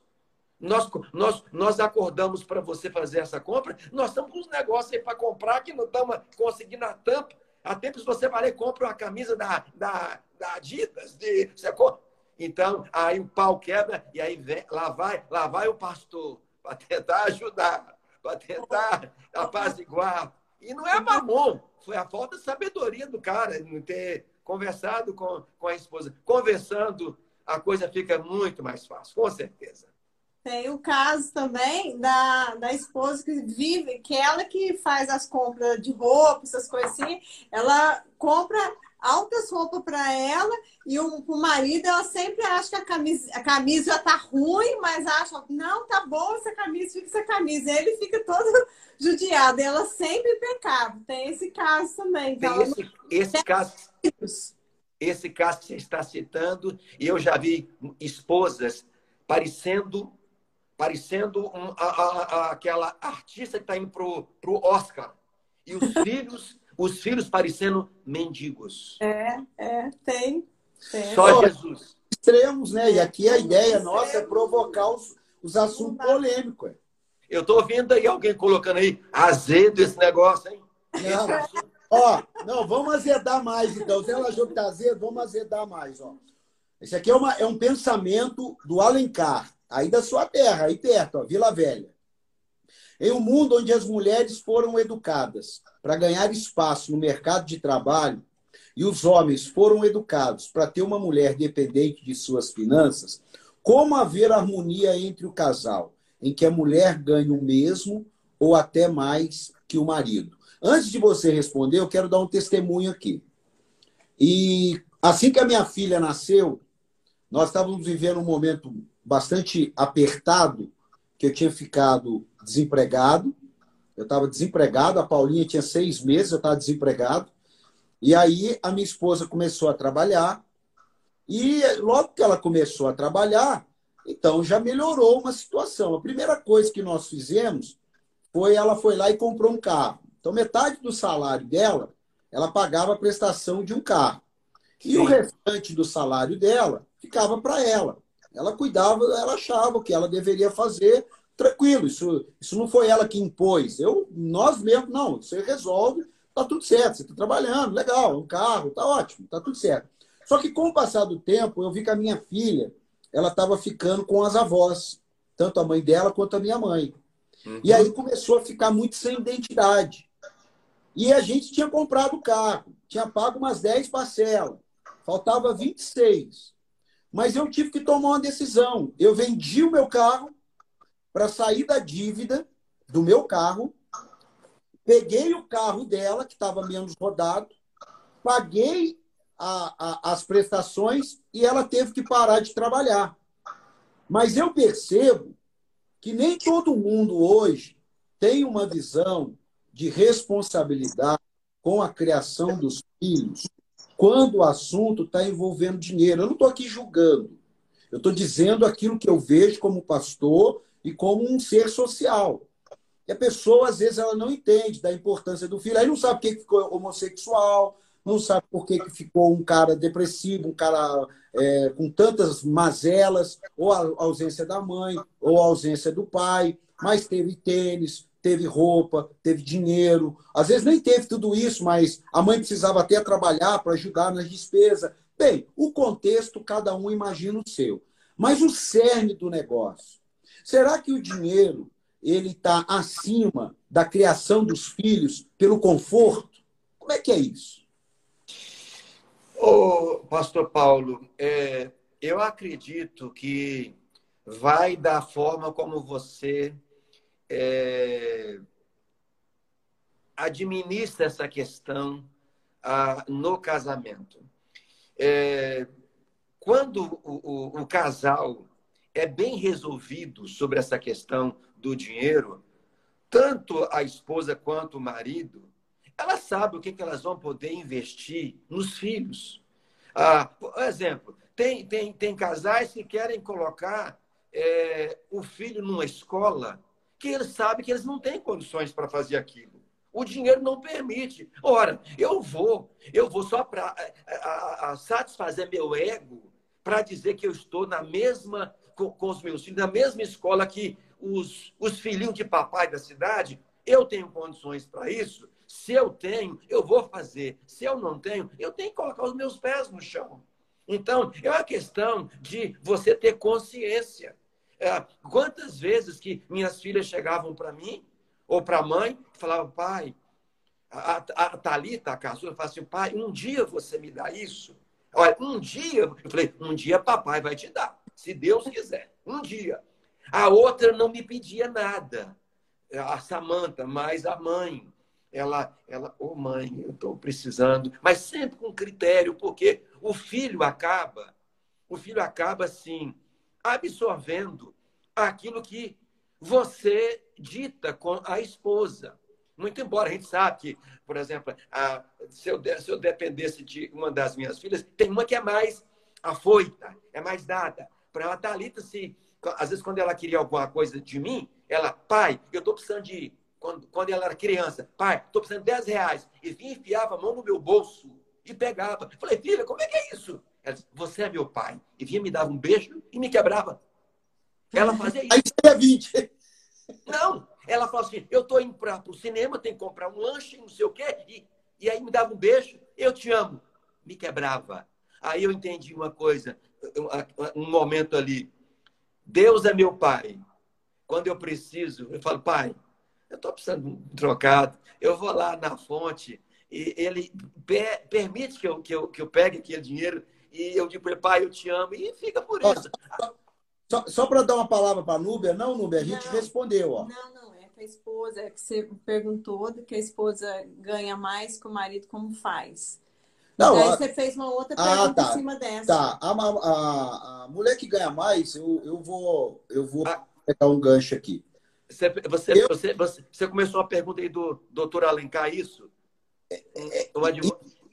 Nós, nós, nós acordamos para você fazer essa compra. Nós estamos com uns negócios aí para comprar que não estamos conseguindo a tampa. Há tempos você vai lá e compra uma camisa da, da, da Adidas. De, você compra. Então, aí o pau quebra e aí vem, lá vai, lá vai o pastor para tentar ajudar para tentar apaziguar. E não é mamon, foi a falta de sabedoria do cara, não ter conversado com, com a esposa. Conversando, a coisa fica muito mais fácil, com certeza. Tem o caso também da, da esposa que vive, que é ela que faz as compras de roupa, essas coisas assim, ela compra altas roupas para ela e o, o, marido ela sempre acha que a camisa, a camisa já tá ruim, mas acha, não, tá boa essa camisa, fica essa camisa. E ele fica todo [LAUGHS] judiado. E ela sempre impecável. Tem esse caso também. Tem esse, não... esse caso. Esse caso que você está citando, e eu já vi esposas parecendo parecendo um, a, a, a, aquela artista que está indo pro, pro Oscar. E os [LAUGHS] filhos os filhos parecendo mendigos. É, é, tem. tem. Só Jesus. Extremos, né? E aqui a ideia nossa é provocar os, os assuntos polêmicos. Eu estou vendo aí alguém colocando aí azedo esse negócio, hein? Não, ó, não, vamos azedar mais, então. Se ela achou que tá azedo, vamos azedar mais, ó. Esse aqui é, uma, é um pensamento do Alencar, aí da sua terra, aí perto, ó, Vila Velha. Em um mundo onde as mulheres foram educadas para ganhar espaço no mercado de trabalho e os homens foram educados para ter uma mulher dependente de suas finanças, como haver harmonia entre o casal, em que a mulher ganha o mesmo ou até mais que o marido? Antes de você responder, eu quero dar um testemunho aqui. E assim que a minha filha nasceu, nós estávamos vivendo um momento bastante apertado, que eu tinha ficado desempregado. Eu estava desempregado, a Paulinha tinha seis meses, eu estava desempregado. E aí a minha esposa começou a trabalhar. E logo que ela começou a trabalhar, então já melhorou uma situação. A primeira coisa que nós fizemos foi ela foi lá e comprou um carro. Então metade do salário dela, ela pagava a prestação de um carro. E o restante do salário dela ficava para ela. Ela cuidava, ela achava o que ela deveria fazer, tranquilo. Isso, isso não foi ela que impôs. Eu, nós mesmos, não, você resolve, tá tudo certo, você está trabalhando, legal, um carro, tá ótimo, tá tudo certo. Só que com o passar do tempo, eu vi que a minha filha, ela estava ficando com as avós, tanto a mãe dela quanto a minha mãe. Uhum. E aí começou a ficar muito sem identidade. E a gente tinha comprado o carro, tinha pago umas 10 parcelas, faltava 26. Mas eu tive que tomar uma decisão. Eu vendi o meu carro para sair da dívida do meu carro, peguei o carro dela, que estava menos rodado, paguei a, a, as prestações e ela teve que parar de trabalhar. Mas eu percebo que nem todo mundo hoje tem uma visão de responsabilidade com a criação dos filhos quando o assunto está envolvendo dinheiro. Eu não estou aqui julgando. Eu estou dizendo aquilo que eu vejo como pastor e como um ser social. E a pessoa, às vezes, ela não entende da importância do filho. Aí não sabe por que ficou homossexual, não sabe por que ficou um cara depressivo, um cara é, com tantas mazelas, ou a ausência da mãe, ou a ausência do pai, mas teve tênis, teve roupa, teve dinheiro. Às vezes nem teve tudo isso, mas a mãe precisava até trabalhar para ajudar nas despesas. Bem, o contexto, cada um imagina o seu. Mas o cerne do negócio. Será que o dinheiro ele está acima da criação dos filhos pelo conforto? Como é que é isso? Ô, Pastor Paulo, é, eu acredito que vai da forma como você é, administra essa questão ah, no casamento. É, quando o, o, o, casal é bem resolvido sobre essa questão do dinheiro, tanto a esposa quanto o marido, ela sabe o que, que elas vão poder investir nos filhos. Ah, por exemplo, tem, tem, tem casais que querem colocar é, o filho numa escola que eles sabem que eles não têm condições para fazer aquilo. O dinheiro não permite. Ora, eu vou, eu vou só para satisfazer meu ego para dizer que eu estou na mesma, com, com, os meus filhos, na mesma escola que os, os filhinhos de papai da cidade. Eu tenho condições para isso. Se eu tenho, eu vou fazer. Se eu não tenho, eu tenho que colocar os meus pés no chão. Então, é uma questão de você ter consciência. É, quantas vezes que minhas filhas chegavam para mim ou para a mãe e falavam, pai, a, a, a Thalita, a caçula, falava assim, pai, um dia você me dá isso? Olha, um dia, eu falei, um dia papai vai te dar, se Deus quiser, um dia. A outra não me pedia nada, a Samanta, mas a mãe, ela, ela, ô oh, mãe, eu estou precisando, mas sempre com critério, porque o filho acaba, o filho acaba assim, absorvendo aquilo que você dita com a esposa. Muito embora a gente sabe que, por exemplo, a, se, eu, se eu dependesse de uma das minhas filhas, tem uma que é mais afoita, é mais dada. Para ela, Thalita, se, às vezes, quando ela queria alguma coisa de mim, ela, pai, eu estou precisando de. Quando, quando ela era criança, pai, estou precisando de 10 reais. E vinha enfiava a mão no meu bolso e pegava. Falei, filha, como é que é isso? Ela disse, você é meu pai. E vinha me dava um beijo e me quebrava. Ela fazia isso. Aí seria 20. Não, ela falou assim, eu tô indo para o cinema, tenho que comprar um lanche, não sei o quê. E, e aí me dava um beijo, eu te amo. Me quebrava. Aí eu entendi uma coisa, um momento ali. Deus é meu pai. Quando eu preciso, eu falo, pai, eu estou precisando de um trocado. Eu vou lá na fonte e ele permite que eu, que, eu, que eu pegue aquele dinheiro e eu digo para ele, pai, eu te amo, e fica por isso. Só, só para dar uma palavra para a Núbia, não, Núbia, a gente não, respondeu. Ó. Não, não, é que a esposa, é que você perguntou que a esposa ganha mais que o marido, como faz? Não, Daí a... você fez uma outra ah, pergunta ah, tá, em cima dessa. Tá, a, a, a, mulher que ganha mais, eu, eu vou, eu vou ah. pegar um gancho aqui. Você, você, eu... você, você, você começou a pergunta aí do doutor Alencar, isso? É, é,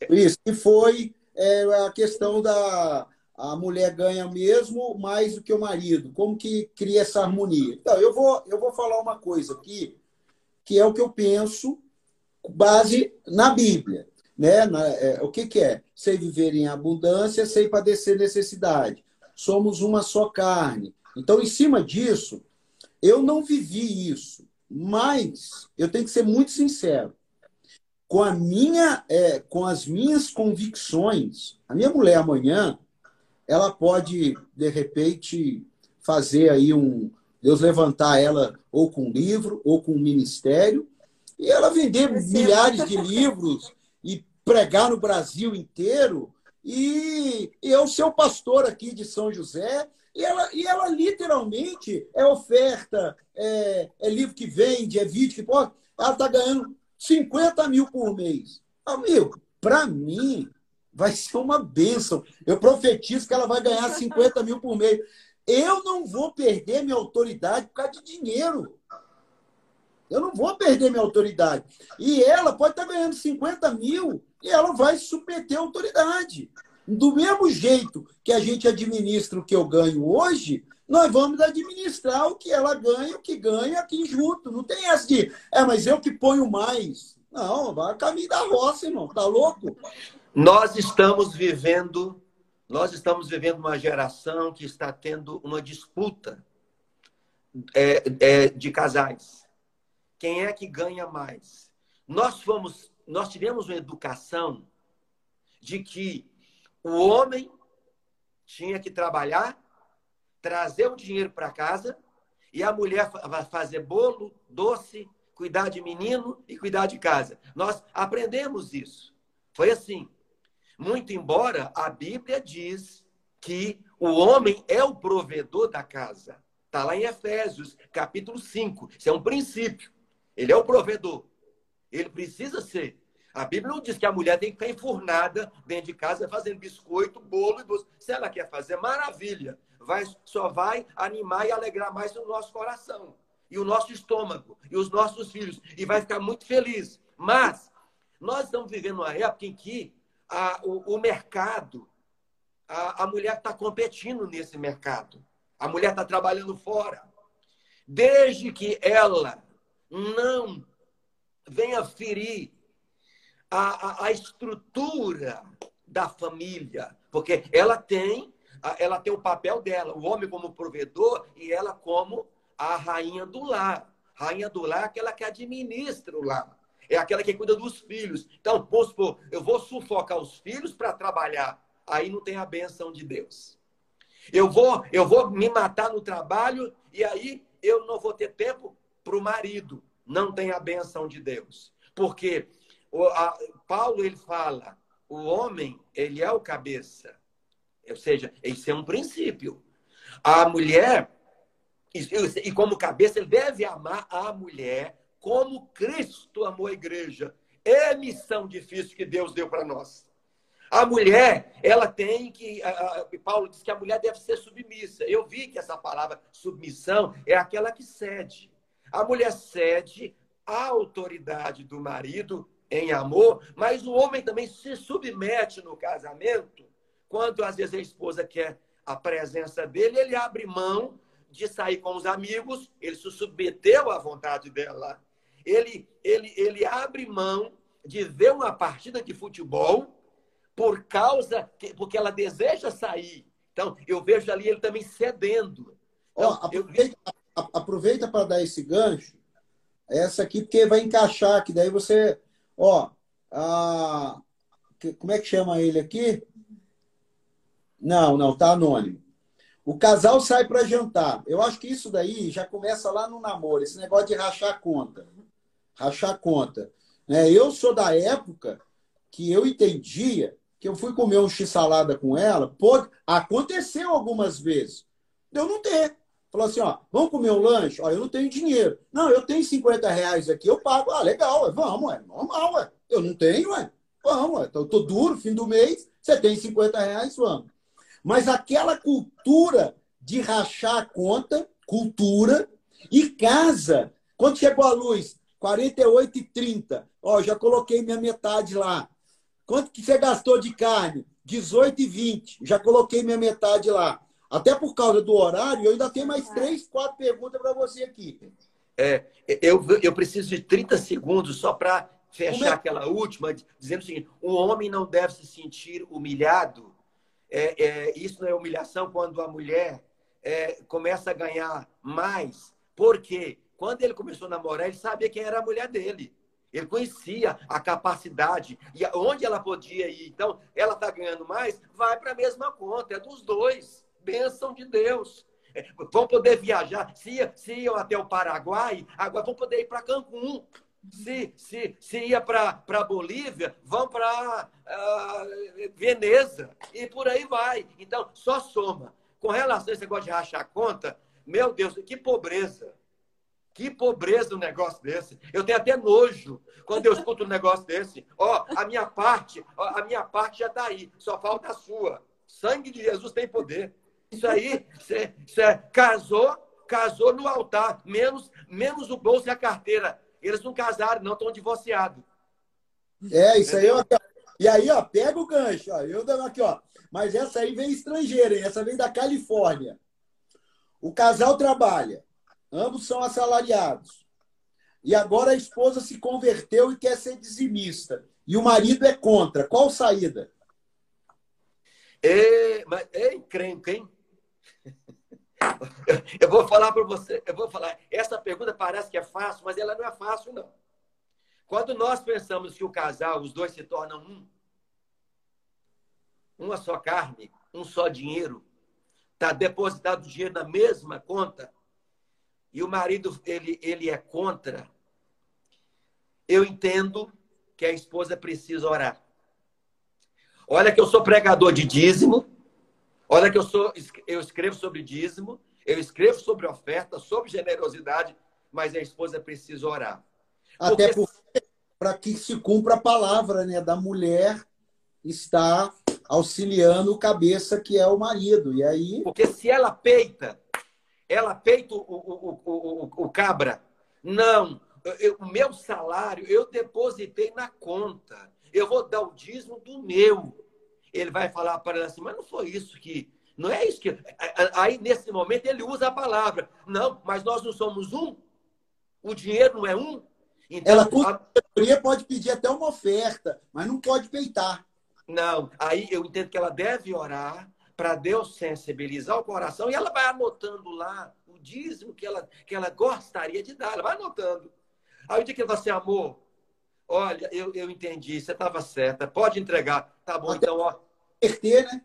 isso, e foi é a questão da a mulher ganha mesmo mais do que o marido. Como que cria essa harmonia? Então, eu vou, eu vou falar uma coisa aqui, que é o que eu penso, base na Bíblia. Né? É, o que, que é? Sei viver em abundância, sei padecer necessidade. Somos uma só carne. Então, em cima disso, eu não vivi isso, mas eu tenho que ser muito sincero. Com, a minha, é, com as minhas convicções, a minha mulher amanhã, ela pode, de repente, fazer aí um. Deus levantar ela ou com um livro, ou com um ministério, e ela vender milhares de livros pregar no Brasil inteiro. E, eu ser o pastor aqui de São José. E ela, e ela literalmente é oferta, é, é livro que vende, é vídeo que pode. Ela está ganhando 50 mil por mês. Amigo, para mim, vai ser uma bênção. Eu profetizo que ela vai ganhar 50 mil por mês. Eu não vou perder minha autoridade por causa de dinheiro. Eu não vou perder minha autoridade. E ela pode estar ganhando 50 mil e ela vai submeter a autoridade. Do mesmo jeito que a gente administra o que eu ganho hoje, nós vamos administrar o que ela ganha, o que ganha aqui junto. Não tem essa de, é, mas eu que ponho mais. Não, vai caminho da roça, irmão. Tá louco? Nós estamos vivendo, nós estamos vivendo uma geração que está tendo uma disputa é, é, de casais quem é que ganha mais? Nós fomos, nós tivemos uma educação de que o homem tinha que trabalhar, trazer o dinheiro para casa e a mulher fazer bolo, doce, cuidar de menino e cuidar de casa. Nós aprendemos isso. Foi assim. Muito embora a Bíblia diz que o homem é o provedor da casa. Está lá em Efésios, capítulo 5. Isso é um princípio. Ele é o provedor. Ele precisa ser. A Bíblia não diz que a mulher tem que ficar enfurnada dentro de casa fazendo biscoito, bolo e doce. Se ela quer fazer, maravilha. Vai, só vai animar e alegrar mais o nosso coração. E o nosso estômago. E os nossos filhos. E vai ficar muito feliz. Mas nós estamos vivendo uma época em que a, o, o mercado, a, a mulher está competindo nesse mercado. A mulher está trabalhando fora. Desde que ela não venha ferir a, a, a estrutura da família, porque ela tem ela tem o papel dela, o homem como provedor e ela como a rainha do lar. Rainha do lar é aquela que administra o lar. É aquela que cuida dos filhos. Então, vamos supor, eu vou sufocar os filhos para trabalhar. Aí não tem a benção de Deus. Eu vou, eu vou me matar no trabalho e aí eu não vou ter tempo para o marido. Não tem a benção de Deus. Porque o, a, Paulo ele fala, o homem, ele é o cabeça. Ou seja, isso é um princípio. A mulher, e, e como cabeça, ele deve amar a mulher como Cristo amou a igreja. É missão difícil que Deus deu para nós. A mulher, ela tem que. A, a, Paulo diz que a mulher deve ser submissa. Eu vi que essa palavra submissão é aquela que cede. A mulher cede à autoridade do marido em amor, mas o homem também se submete no casamento quando às vezes a esposa quer a presença dele, ele abre mão de sair com os amigos, ele se submeteu à vontade dela. Ele, ele, ele abre mão de ver uma partida de futebol por causa que, porque ela deseja sair. Então, eu vejo ali ele também cedendo. Então, oh, aproveita, eu aproveita para dar esse gancho, essa aqui, porque vai encaixar, que daí você. Ó, a, como é que chama ele aqui? Não, não, tá anônimo. O casal sai para jantar. Eu acho que isso daí já começa lá no namoro, esse negócio de rachar conta. Rachar conta. Né? Eu sou da época que eu entendia que eu fui comer um x-salada com ela, pode... aconteceu algumas vezes. Eu não ter. Falou assim, ó, vamos comer um lanche? Ó, eu não tenho dinheiro. Não, eu tenho 50 reais aqui, eu pago. Ah, legal, ué, vamos, é normal, ué. Eu não tenho, ué. Vamos, ué. Então, eu tô duro, fim do mês, você tem 50 reais, vamos. Mas aquela cultura de rachar a conta, cultura, e casa. Quando chegou a luz? 48,30. Ó, já coloquei minha metade lá. Quanto que você gastou de carne? 18,20. Já coloquei minha metade lá. Até por causa do horário, eu ainda tenho mais três, quatro perguntas para você aqui. É, eu, eu preciso de 30 segundos só para fechar é? aquela última, dizendo o seguinte: o homem não deve se sentir humilhado. É, é, isso não é humilhação quando a mulher é, começa a ganhar mais. Porque quando ele começou a namorar, ele sabia quem era a mulher dele. Ele conhecia a capacidade e onde ela podia ir. Então, ela está ganhando mais, vai para a mesma conta, é dos dois. Bênção de Deus. É, vão poder viajar. Se, se iam até o Paraguai, agora vão poder ir para Cancún. Se, se, se ia para Bolívia, vão para uh, ah, Veneza. E por aí vai. Então, só soma. Com relação a esse negócio de rachar a conta, meu Deus, que pobreza. Que pobreza um negócio desse. Eu tenho até nojo quando eu escuto um negócio desse. Ó, a minha parte, a minha parte já está aí. Só falta a sua. Sangue de Jesus tem poder. Isso aí, você é, casou, casou no altar, menos, menos o bolso e a carteira. Eles não casaram, não, estão divorciados. É, isso aí, ó. E aí, ó, pega o gancho, ó. Eu dando aqui, ó. Mas essa aí vem estrangeira, hein? Essa vem da Califórnia. O casal trabalha. Ambos são assalariados. E agora a esposa se converteu e quer ser dizimista. E o marido é contra. Qual saída? É, mas é encrenca, hein? [LAUGHS] Eu vou falar para você, eu vou falar. Essa pergunta parece que é fácil, mas ela não é fácil, não. Quando nós pensamos que o casal, os dois se tornam um, uma só carne, um só dinheiro, está depositado o dinheiro na mesma conta, e o marido ele, ele é contra, eu entendo que a esposa precisa orar. Olha que eu sou pregador de dízimo, olha que eu sou eu escrevo sobre dízimo, eu escrevo sobre oferta, sobre generosidade, mas a esposa precisa orar. Até porque para que se cumpra a palavra, né, da mulher está auxiliando o cabeça que é o marido. E aí Porque se ela peita, ela peita o, o, o, o, cabra. Não, eu, o meu salário eu depositei na conta. Eu vou dar o dízimo do meu. Ele vai falar para ela assim, mas não foi isso que. Não é isso que. Aí, nesse momento, ele usa a palavra. Não, mas nós não somos um. O dinheiro não é um. Então, ela a... pode pedir até uma oferta, mas não pode peitar. Não, aí eu entendo que ela deve orar para Deus sensibilizar o coração e ela vai anotando lá o dízimo que ela, que ela gostaria de dar. Ela vai anotando. Aí o dia que ele fala assim, amor, olha, eu, eu entendi, você estava certa, pode entregar. Tá bom, Até então, ó. Perder, né?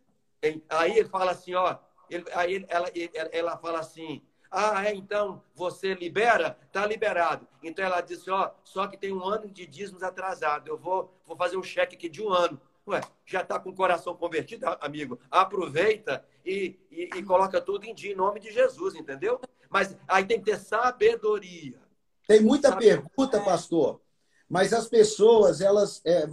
Aí ele fala assim, ó. Ele, aí ela, ela fala assim, ah, é, então você libera? Tá liberado. Então ela disse, ó, só que tem um ano de dízimos atrasado. Eu vou, vou fazer um cheque aqui de um ano. Ué, já está com o coração convertido, amigo? Aproveita e, e, e, coloca tudo em dia, em nome de Jesus, entendeu? Mas aí tem que ter sabedoria. Tem muita Sabe... pergunta, pastor, mas as pessoas, elas. É,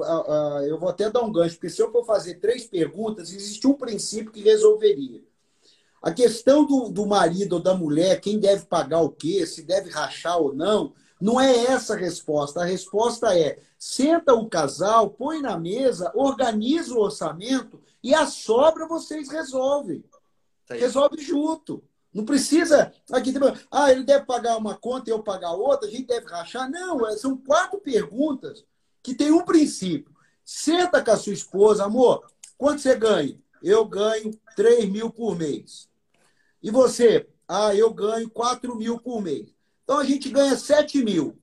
eu vou até dar um gancho, porque se eu for fazer três perguntas, existe um princípio que resolveria. A questão do, do marido ou da mulher, quem deve pagar o quê, se deve rachar ou não, não é essa a resposta. A resposta é: senta o casal, põe na mesa, organiza o orçamento e a sobra vocês resolvem. Resolve junto. Não precisa. Aqui, ah, ele deve pagar uma conta e eu pagar outra, a gente deve rachar. Não, é, são quatro perguntas que tem um princípio. Senta com a sua esposa, amor, quanto você ganha? Eu ganho 3 mil por mês. E você? Ah, eu ganho 4 mil por mês. Então a gente ganha 7 mil.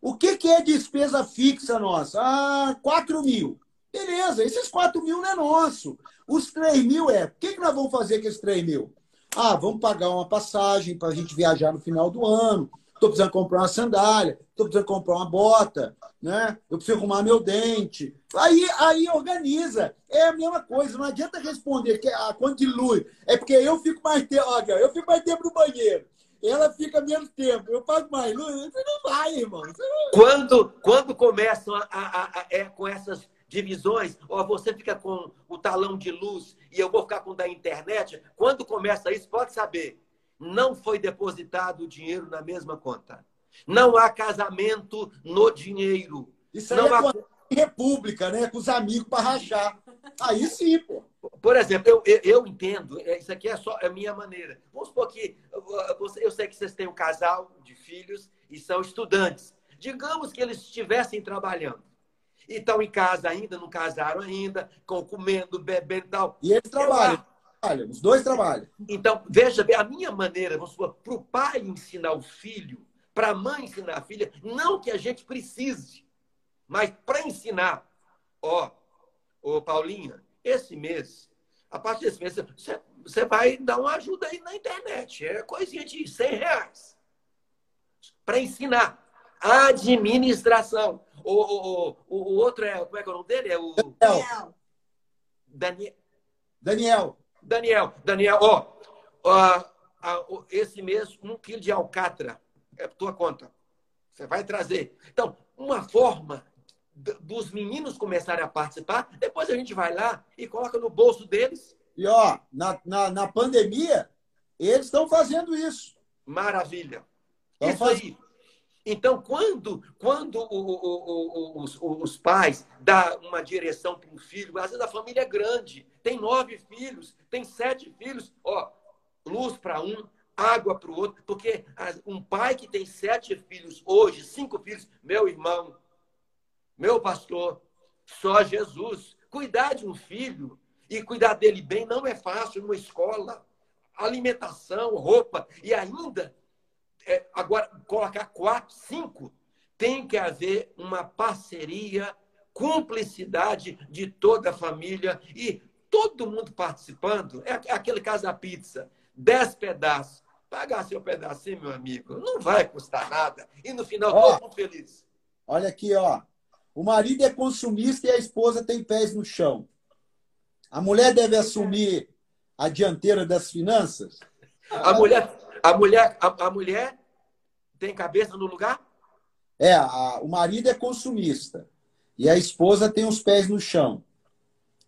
O que, que é despesa fixa nossa? Ah, 4 mil. Beleza, esses 4 mil não é nosso. Os 3 mil é. O que, que nós vamos fazer com esses 3 mil? Ah, vamos pagar uma passagem para a gente viajar no final do ano. Estou precisando comprar uma sandália, estou precisando comprar uma bota, né? Eu preciso arrumar meu dente. Aí, aí organiza. É a mesma coisa. Não adianta responder que a conta de luz. É porque eu fico mais tempo. Eu fico mais tempo no banheiro ela fica menos tempo. Eu pago mais luz. Você não vai, irmão. Não... Quando, quando começam a, a, a, é, com essas divisões, ou você fica com talão de luz e eu vou ficar com o da internet, quando começa isso, pode saber, não foi depositado o dinheiro na mesma conta. Não há casamento no dinheiro. Isso não é há... com a república, né? Com os amigos para rachar. Aí sim, pô. Por exemplo, eu, eu, eu, entendo, é, isso aqui é só a minha maneira. Vamos supor que eu sei que vocês têm um casal de filhos e são estudantes. Digamos que eles estivessem trabalhando. E estão em casa ainda, não casaram ainda, comendo, bebendo e tal. E eles trabalham. trabalham. Os dois trabalham. Então, veja bem, a minha maneira, para o pai ensinar o filho, para a mãe ensinar a filha, não que a gente precise, mas para ensinar. Ó, ô Paulinha, esse mês, a partir desse mês, você, você vai dar uma ajuda aí na internet. É coisinha de 100 reais. Para ensinar. Administração. O, o, o, o outro é. Como é que é o nome dele? É o. Daniel. Daniel. Daniel. Daniel. Daniel, ó. ó, esse mês, um quilo de alcatra. É por tua conta. Você vai trazer. Então, uma forma dos meninos começarem a participar, depois a gente vai lá e coloca no bolso deles. E ó, na, na, na pandemia, eles estão fazendo isso. Maravilha. Estão isso aí. Então, quando, quando o, o, o, os, os, pais dão uma direção para um filho, às vezes a família é grande, tem nove filhos, tem sete filhos, ó, luz para um, água para o outro, porque um pai que tem sete filhos hoje, cinco filhos, meu irmão, meu pastor, só Jesus. Cuidar de um filho e cuidar dele bem não é fácil numa escola. Alimentação, roupa e ainda é, agora colocar quatro, cinco, tem que haver uma parceria, cumplicidade de toda a família e todo mundo participando. É aquele caso da pizza, dez pedaços. Pagar seu pedacinho, meu amigo, não vai custar nada. E no final, ó, todo mundo feliz. Olha aqui, ó. O marido é consumista e a esposa tem pés no chão. A mulher deve assumir a dianteira das finanças? A mulher, a mulher, a, a mulher tem cabeça no lugar? É, a, o marido é consumista e a esposa tem os pés no chão.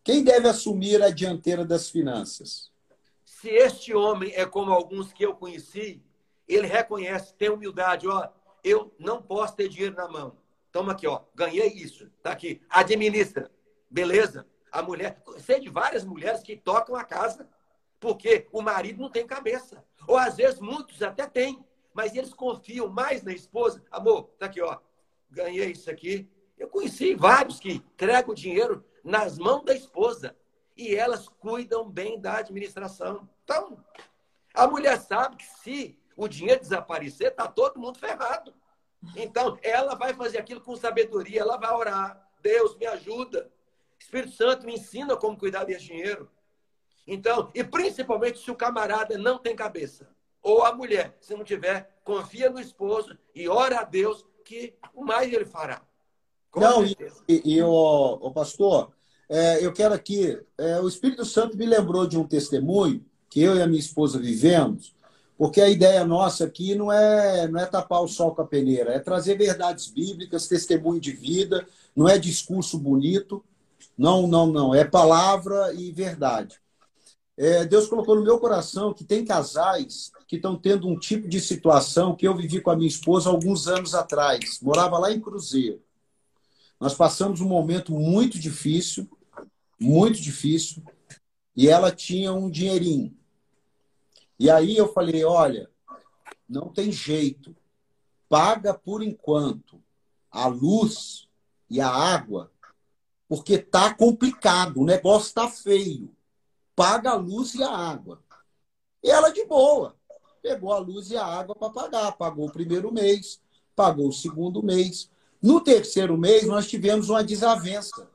Quem deve assumir a dianteira das finanças? Se este homem é como alguns que eu conheci, ele reconhece, tem humildade, ó, eu não posso ter dinheiro na mão. Toma aqui, ó, ganhei isso, tá aqui, administra, beleza? A mulher, sei de várias mulheres que tocam a casa porque o marido não tem cabeça. Ou às vezes muitos até têm, mas eles confiam mais na esposa. Amor, tá aqui, ó. Ganhei isso aqui. Eu conheci vários que entregam o dinheiro nas mãos da esposa e elas cuidam bem da administração. Então, a mulher sabe que se o dinheiro desaparecer, tá todo mundo ferrado. Então, ela vai fazer aquilo com sabedoria, ela vai orar. Deus me ajuda. Espírito Santo me ensina como cuidar desse dinheiro. Então, e principalmente se o camarada não tem cabeça, ou a mulher, se não tiver, confia no esposo e ora a Deus que o mais ele fará. Com não, certeza. e, e o, o pastor, é, eu quero aqui, é, o Espírito Santo me lembrou de um testemunho que eu e a minha esposa vivemos, porque a ideia nossa aqui não é, não é tapar o sol com a peneira, é trazer verdades bíblicas, testemunho de vida, não é discurso bonito, não, não, não. É palavra e verdade. É, Deus colocou no meu coração que tem casais que estão tendo um tipo de situação que eu vivi com a minha esposa alguns anos atrás. Morava lá em Cruzeiro. Nós passamos um momento muito difícil, muito difícil, e ela tinha um dinheirinho. E aí eu falei: olha, não tem jeito, paga por enquanto a luz e a água porque tá complicado, o negócio está feio. Paga a luz e a água. E ela de boa, pegou a luz e a água para pagar, pagou o primeiro mês, pagou o segundo mês. No terceiro mês nós tivemos uma desavença.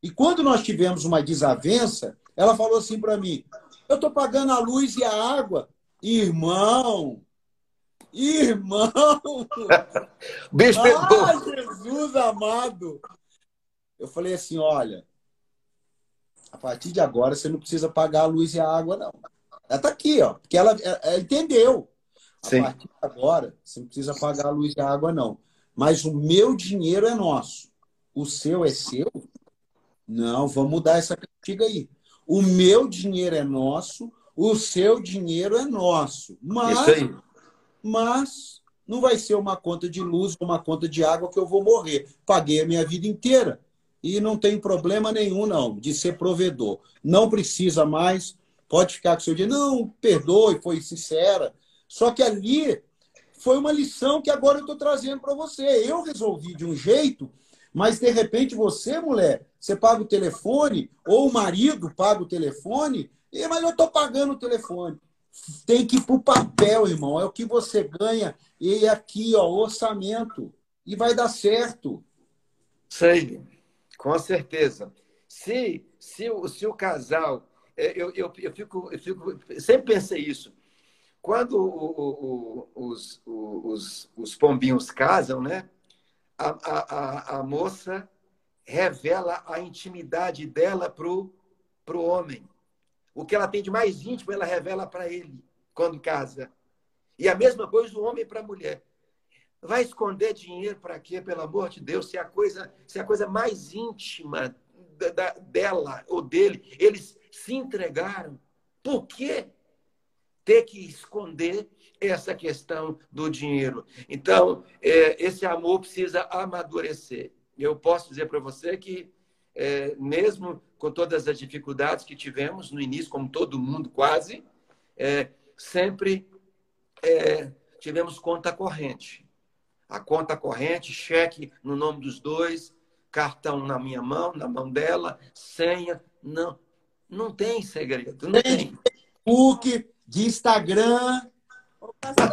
E quando nós tivemos uma desavença, ela falou assim para mim: "Eu estou pagando a luz e a água, irmão. Irmão! [LAUGHS] Bicho ah, Jesus amado! Eu falei assim: olha, a partir de agora você não precisa pagar a luz e a água, não. Ela está aqui, ó, porque ela, ela entendeu. A Sim. partir de agora, você não precisa pagar a luz e a água, não. Mas o meu dinheiro é nosso. O seu é seu? Não, vamos mudar essa cantiga aí. O meu dinheiro é nosso, o seu dinheiro é nosso. Mas, mas não vai ser uma conta de luz, uma conta de água que eu vou morrer. Paguei a minha vida inteira e não tem problema nenhum, não, de ser provedor. Não precisa mais, pode ficar com seu dinheiro. Não, perdoe, foi sincera. Só que ali foi uma lição que agora eu estou trazendo para você. Eu resolvi de um jeito, mas de repente você, mulher, você paga o telefone, ou o marido paga o telefone, e, mas eu estou pagando o telefone. Tem que ir para o papel, irmão. É o que você ganha. E aqui, ó, orçamento. E vai dar certo. Sei, com certeza. Se, se, o, se o casal. É, eu, eu, eu, fico, eu fico. Sempre pensei isso. Quando o, o, os, os, os pombinhos casam, né? A, a, a, moça revela a intimidade dela para o homem. O que ela tem de mais íntimo, ela revela para ele quando casa. E a mesma coisa o homem para a mulher. Vai esconder dinheiro para quê, pelo amor de Deus, se a coisa, se a coisa mais íntima da, da, dela ou dele, eles se entregaram. Por que ter que esconder essa questão do dinheiro? Então, é, esse amor precisa amadurecer. Eu posso dizer para você que, é, mesmo com todas as dificuldades que tivemos no início, como todo mundo quase, é, sempre é, tivemos conta corrente. A conta corrente, cheque no nome dos dois, cartão na minha mão, na mão dela, senha. Não, não tem segredo. Não tem. tem. Facebook, de Instagram. Ô, pastor,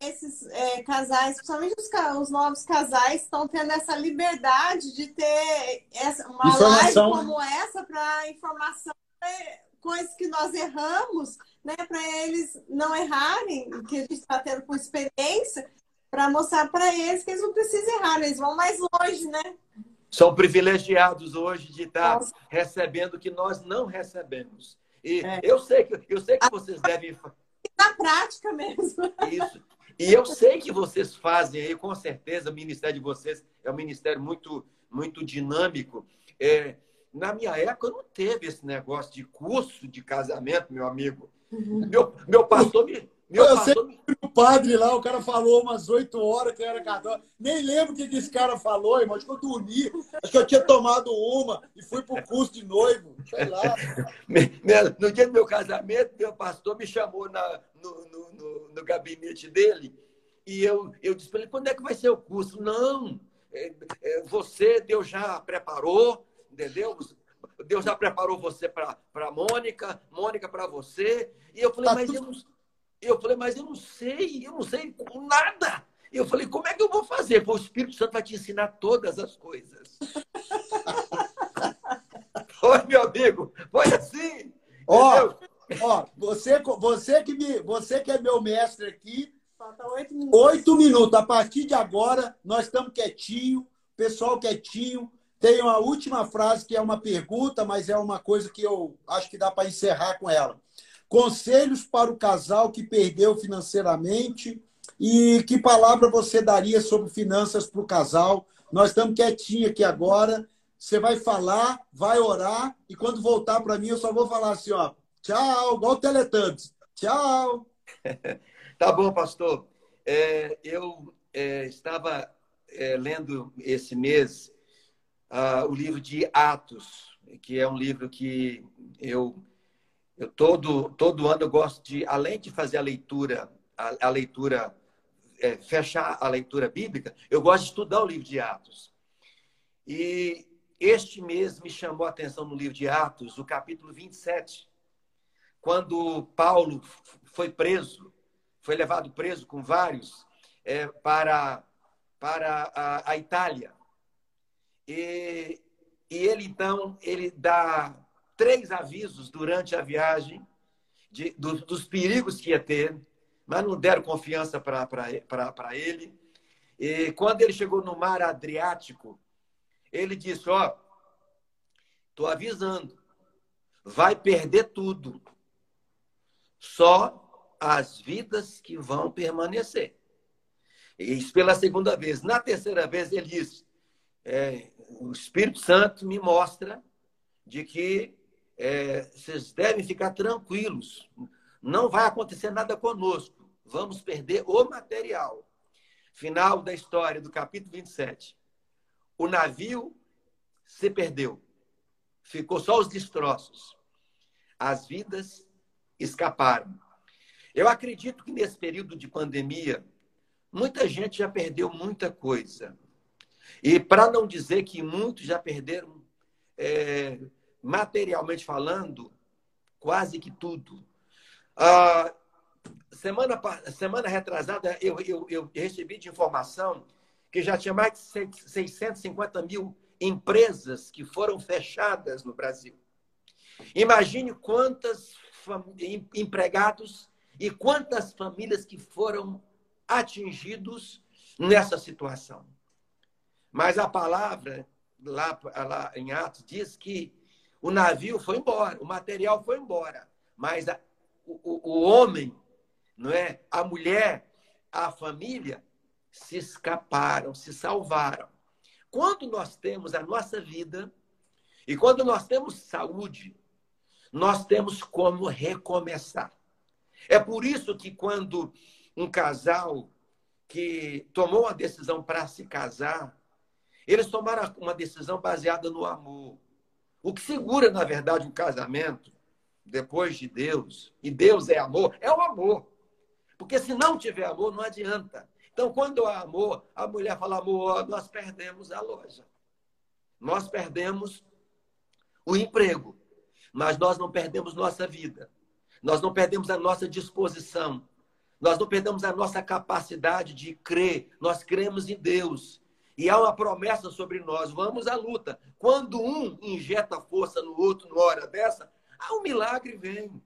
esses é, casais, principalmente os, os, novos casais, estão tendo essa liberdade de ter essa, uma informação. live como essa para informação, né, coisas que nós erramos, né, para eles não errarem, que a gente está tendo com experiência, para mostrar para eles que eles não precisam errar, eles vão mais longe, né? São privilegiados hoje de estar Nossa. recebendo o que nós não recebemos. E é. eu sei que eu sei que vocês devem na prática mesmo. Isso. E eu sei que vocês fazem aí, com certeza, o ministério de vocês é um ministério muito, muito dinâmico. É, na minha época não teve esse negócio de curso de casamento, meu amigo. Uhum. Meu, meu pastor me. Meu eu pastor sei que o padre lá, o cara falou umas oito horas que eu era casado. Nem lembro o que, que esse cara falou, irmão. Acho que eu dormi. Acho que eu tinha tomado uma e fui pro curso de noivo. Sei lá. [LAUGHS] no dia do meu casamento, meu pastor me chamou na, no, no, no, no gabinete dele e eu, eu disse para ele, quando é que vai ser o curso? Não, é, é, você, Deus já preparou, entendeu? Deus já preparou você para Mônica, Mônica para você. E eu falei, tá mas tudo... eu não, eu falei, mas eu não sei, eu não sei nada. Eu falei, como é que eu vou fazer? o Espírito Santo vai te ensinar todas as coisas. [LAUGHS] Foi, meu amigo, foi assim. Ó, oh, ó, você, você, que me, você que é meu mestre aqui, Falta oito minutos. Oito minutos. A partir de agora, nós estamos quietinho, pessoal quietinho. Tem uma última frase que é uma pergunta, mas é uma coisa que eu acho que dá para encerrar com ela. Conselhos para o casal que perdeu financeiramente e que palavra você daria sobre finanças para o casal? Nós estamos quietinhos aqui agora. Você vai falar, vai orar e quando voltar para mim eu só vou falar assim, ó, tchau, igual o Teletubbies. Tchau. [LAUGHS] Tá bom, pastor. É, eu é, estava é, lendo esse mês uh, o livro de Atos, que é um livro que eu, eu todo, todo ano eu gosto de, além de fazer a leitura, a, a leitura, é, fechar a leitura bíblica, eu gosto de estudar o livro de Atos. E este mês me chamou a atenção no livro de Atos, o capítulo 27, quando Paulo foi preso foi levado preso com vários é, para, para a, a Itália. E, e ele, então, ele dá três avisos durante a viagem de, do, dos perigos que ia ter, mas não deram confiança para ele. E quando ele chegou no mar Adriático, ele disse: Ó, oh, estou avisando, vai perder tudo. Só as vidas que vão permanecer. Isso pela segunda vez. Na terceira vez, ele diz: é, o Espírito Santo me mostra de que é, vocês devem ficar tranquilos. Não vai acontecer nada conosco. Vamos perder o material. Final da história do capítulo 27. O navio se perdeu. Ficou só os destroços. As vidas escaparam. Eu acredito que nesse período de pandemia, muita gente já perdeu muita coisa. E para não dizer que muitos já perderam, é, materialmente falando, quase que tudo. Ah, semana, semana retrasada, eu, eu, eu recebi de informação que já tinha mais de 650 mil empresas que foram fechadas no Brasil. Imagine quantos empregados e quantas famílias que foram atingidos nessa situação. Mas a palavra, lá, lá em Atos, diz que o navio foi embora, o material foi embora, mas a, o, o homem, não é? a mulher, a família se escaparam, se salvaram. Quando nós temos a nossa vida e quando nós temos saúde, nós temos como recomeçar. É por isso que quando um casal que tomou uma decisão para se casar, eles tomaram uma decisão baseada no amor. O que segura, na verdade, um casamento, depois de Deus, e Deus é amor, é o amor. Porque se não tiver amor, não adianta. Então, quando há amor, a mulher fala, amor, nós perdemos a loja. Nós perdemos o emprego. Mas nós não perdemos nossa vida. Nós não perdemos a nossa disposição. Nós não perdemos a nossa capacidade de crer. Nós cremos em Deus. E há uma promessa sobre nós. Vamos à luta. Quando um injeta força no outro numa hora dessa, há um milagre vem.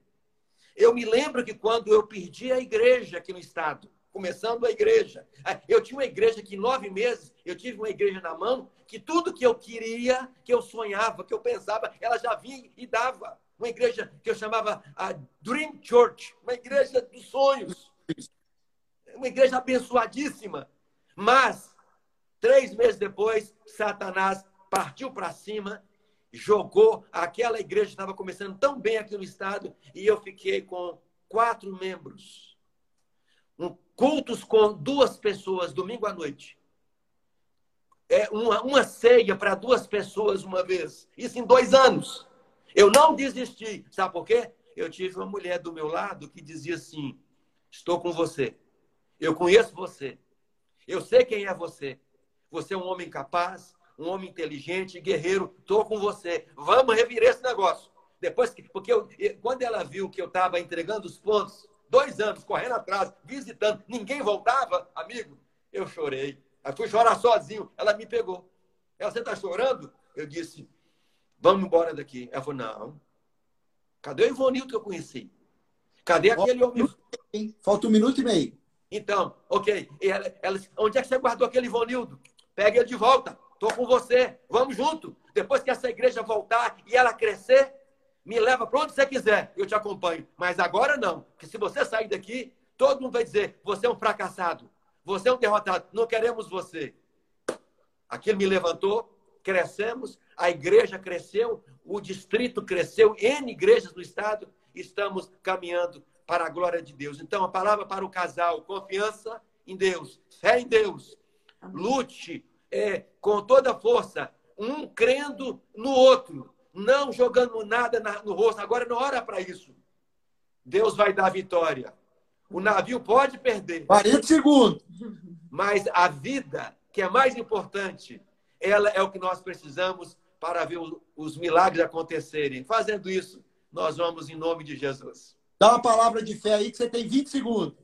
Eu me lembro que quando eu perdi a igreja aqui no estado, começando a igreja, eu tinha uma igreja que em nove meses eu tive uma igreja na mão que tudo que eu queria, que eu sonhava, que eu pensava, ela já vinha e dava. Uma igreja que eu chamava a Dream Church, uma igreja dos sonhos. Uma igreja abençoadíssima. Mas, três meses depois, Satanás partiu para cima, jogou aquela igreja que estava começando tão bem aqui no estado, e eu fiquei com quatro membros. Um, cultos com duas pessoas, domingo à noite. É uma, uma ceia para duas pessoas uma vez. Isso em dois anos. Eu não desisti. Sabe por quê? Eu tive uma mulher do meu lado que dizia assim: Estou com você. Eu conheço você. Eu sei quem é você. Você é um homem capaz, um homem inteligente, guerreiro. Estou com você. Vamos revirar esse negócio. Depois que, porque eu, quando ela viu que eu estava entregando os pontos, dois anos correndo atrás, visitando, ninguém voltava, amigo, eu chorei. Aí fui chorar sozinho. Ela me pegou. Ela, você está chorando? Eu disse, vamos embora daqui. Ela falou, não. Cadê o Ivonildo que eu conheci? Cadê aquele homem? Falta um minuto e meio. Então, ok. Ela, ela, onde é que você guardou aquele Ivonildo? Pega ele de volta. Estou com você. Vamos junto. Depois que essa igreja voltar e ela crescer, me leva para onde você quiser. Eu te acompanho. Mas agora não. Porque se você sair daqui, todo mundo vai dizer: você é um fracassado. Você é um derrotado. Não queremos você. Aquilo me levantou. Crescemos. A igreja cresceu. O distrito cresceu. N igrejas do estado. Estamos caminhando para a glória de Deus. Então, a palavra para o casal: confiança em Deus, fé em Deus. Lute é, com toda a força, um crendo no outro, não jogando nada na, no rosto. Agora não hora para isso. Deus vai dar a vitória. O navio pode perder. 40 segundos. Mas a vida, que é mais importante, ela é o que nós precisamos para ver os milagres acontecerem. Fazendo isso, nós vamos em nome de Jesus. Dá uma palavra de fé aí que você tem 20 segundos.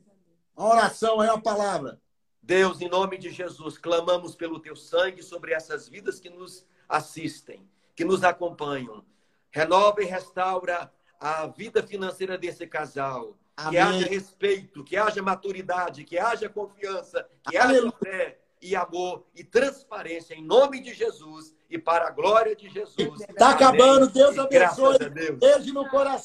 Uma oração é uma palavra. Deus, em nome de Jesus, clamamos pelo teu sangue sobre essas vidas que nos assistem, que nos acompanham. Renova e restaura a vida financeira desse casal. Amém. Que haja respeito, que haja maturidade, que haja confiança, que Aleluia. haja fé e amor e transparência em nome de Jesus e para a glória de Jesus. Está acabando. Deus abençoe. Beijo no coração.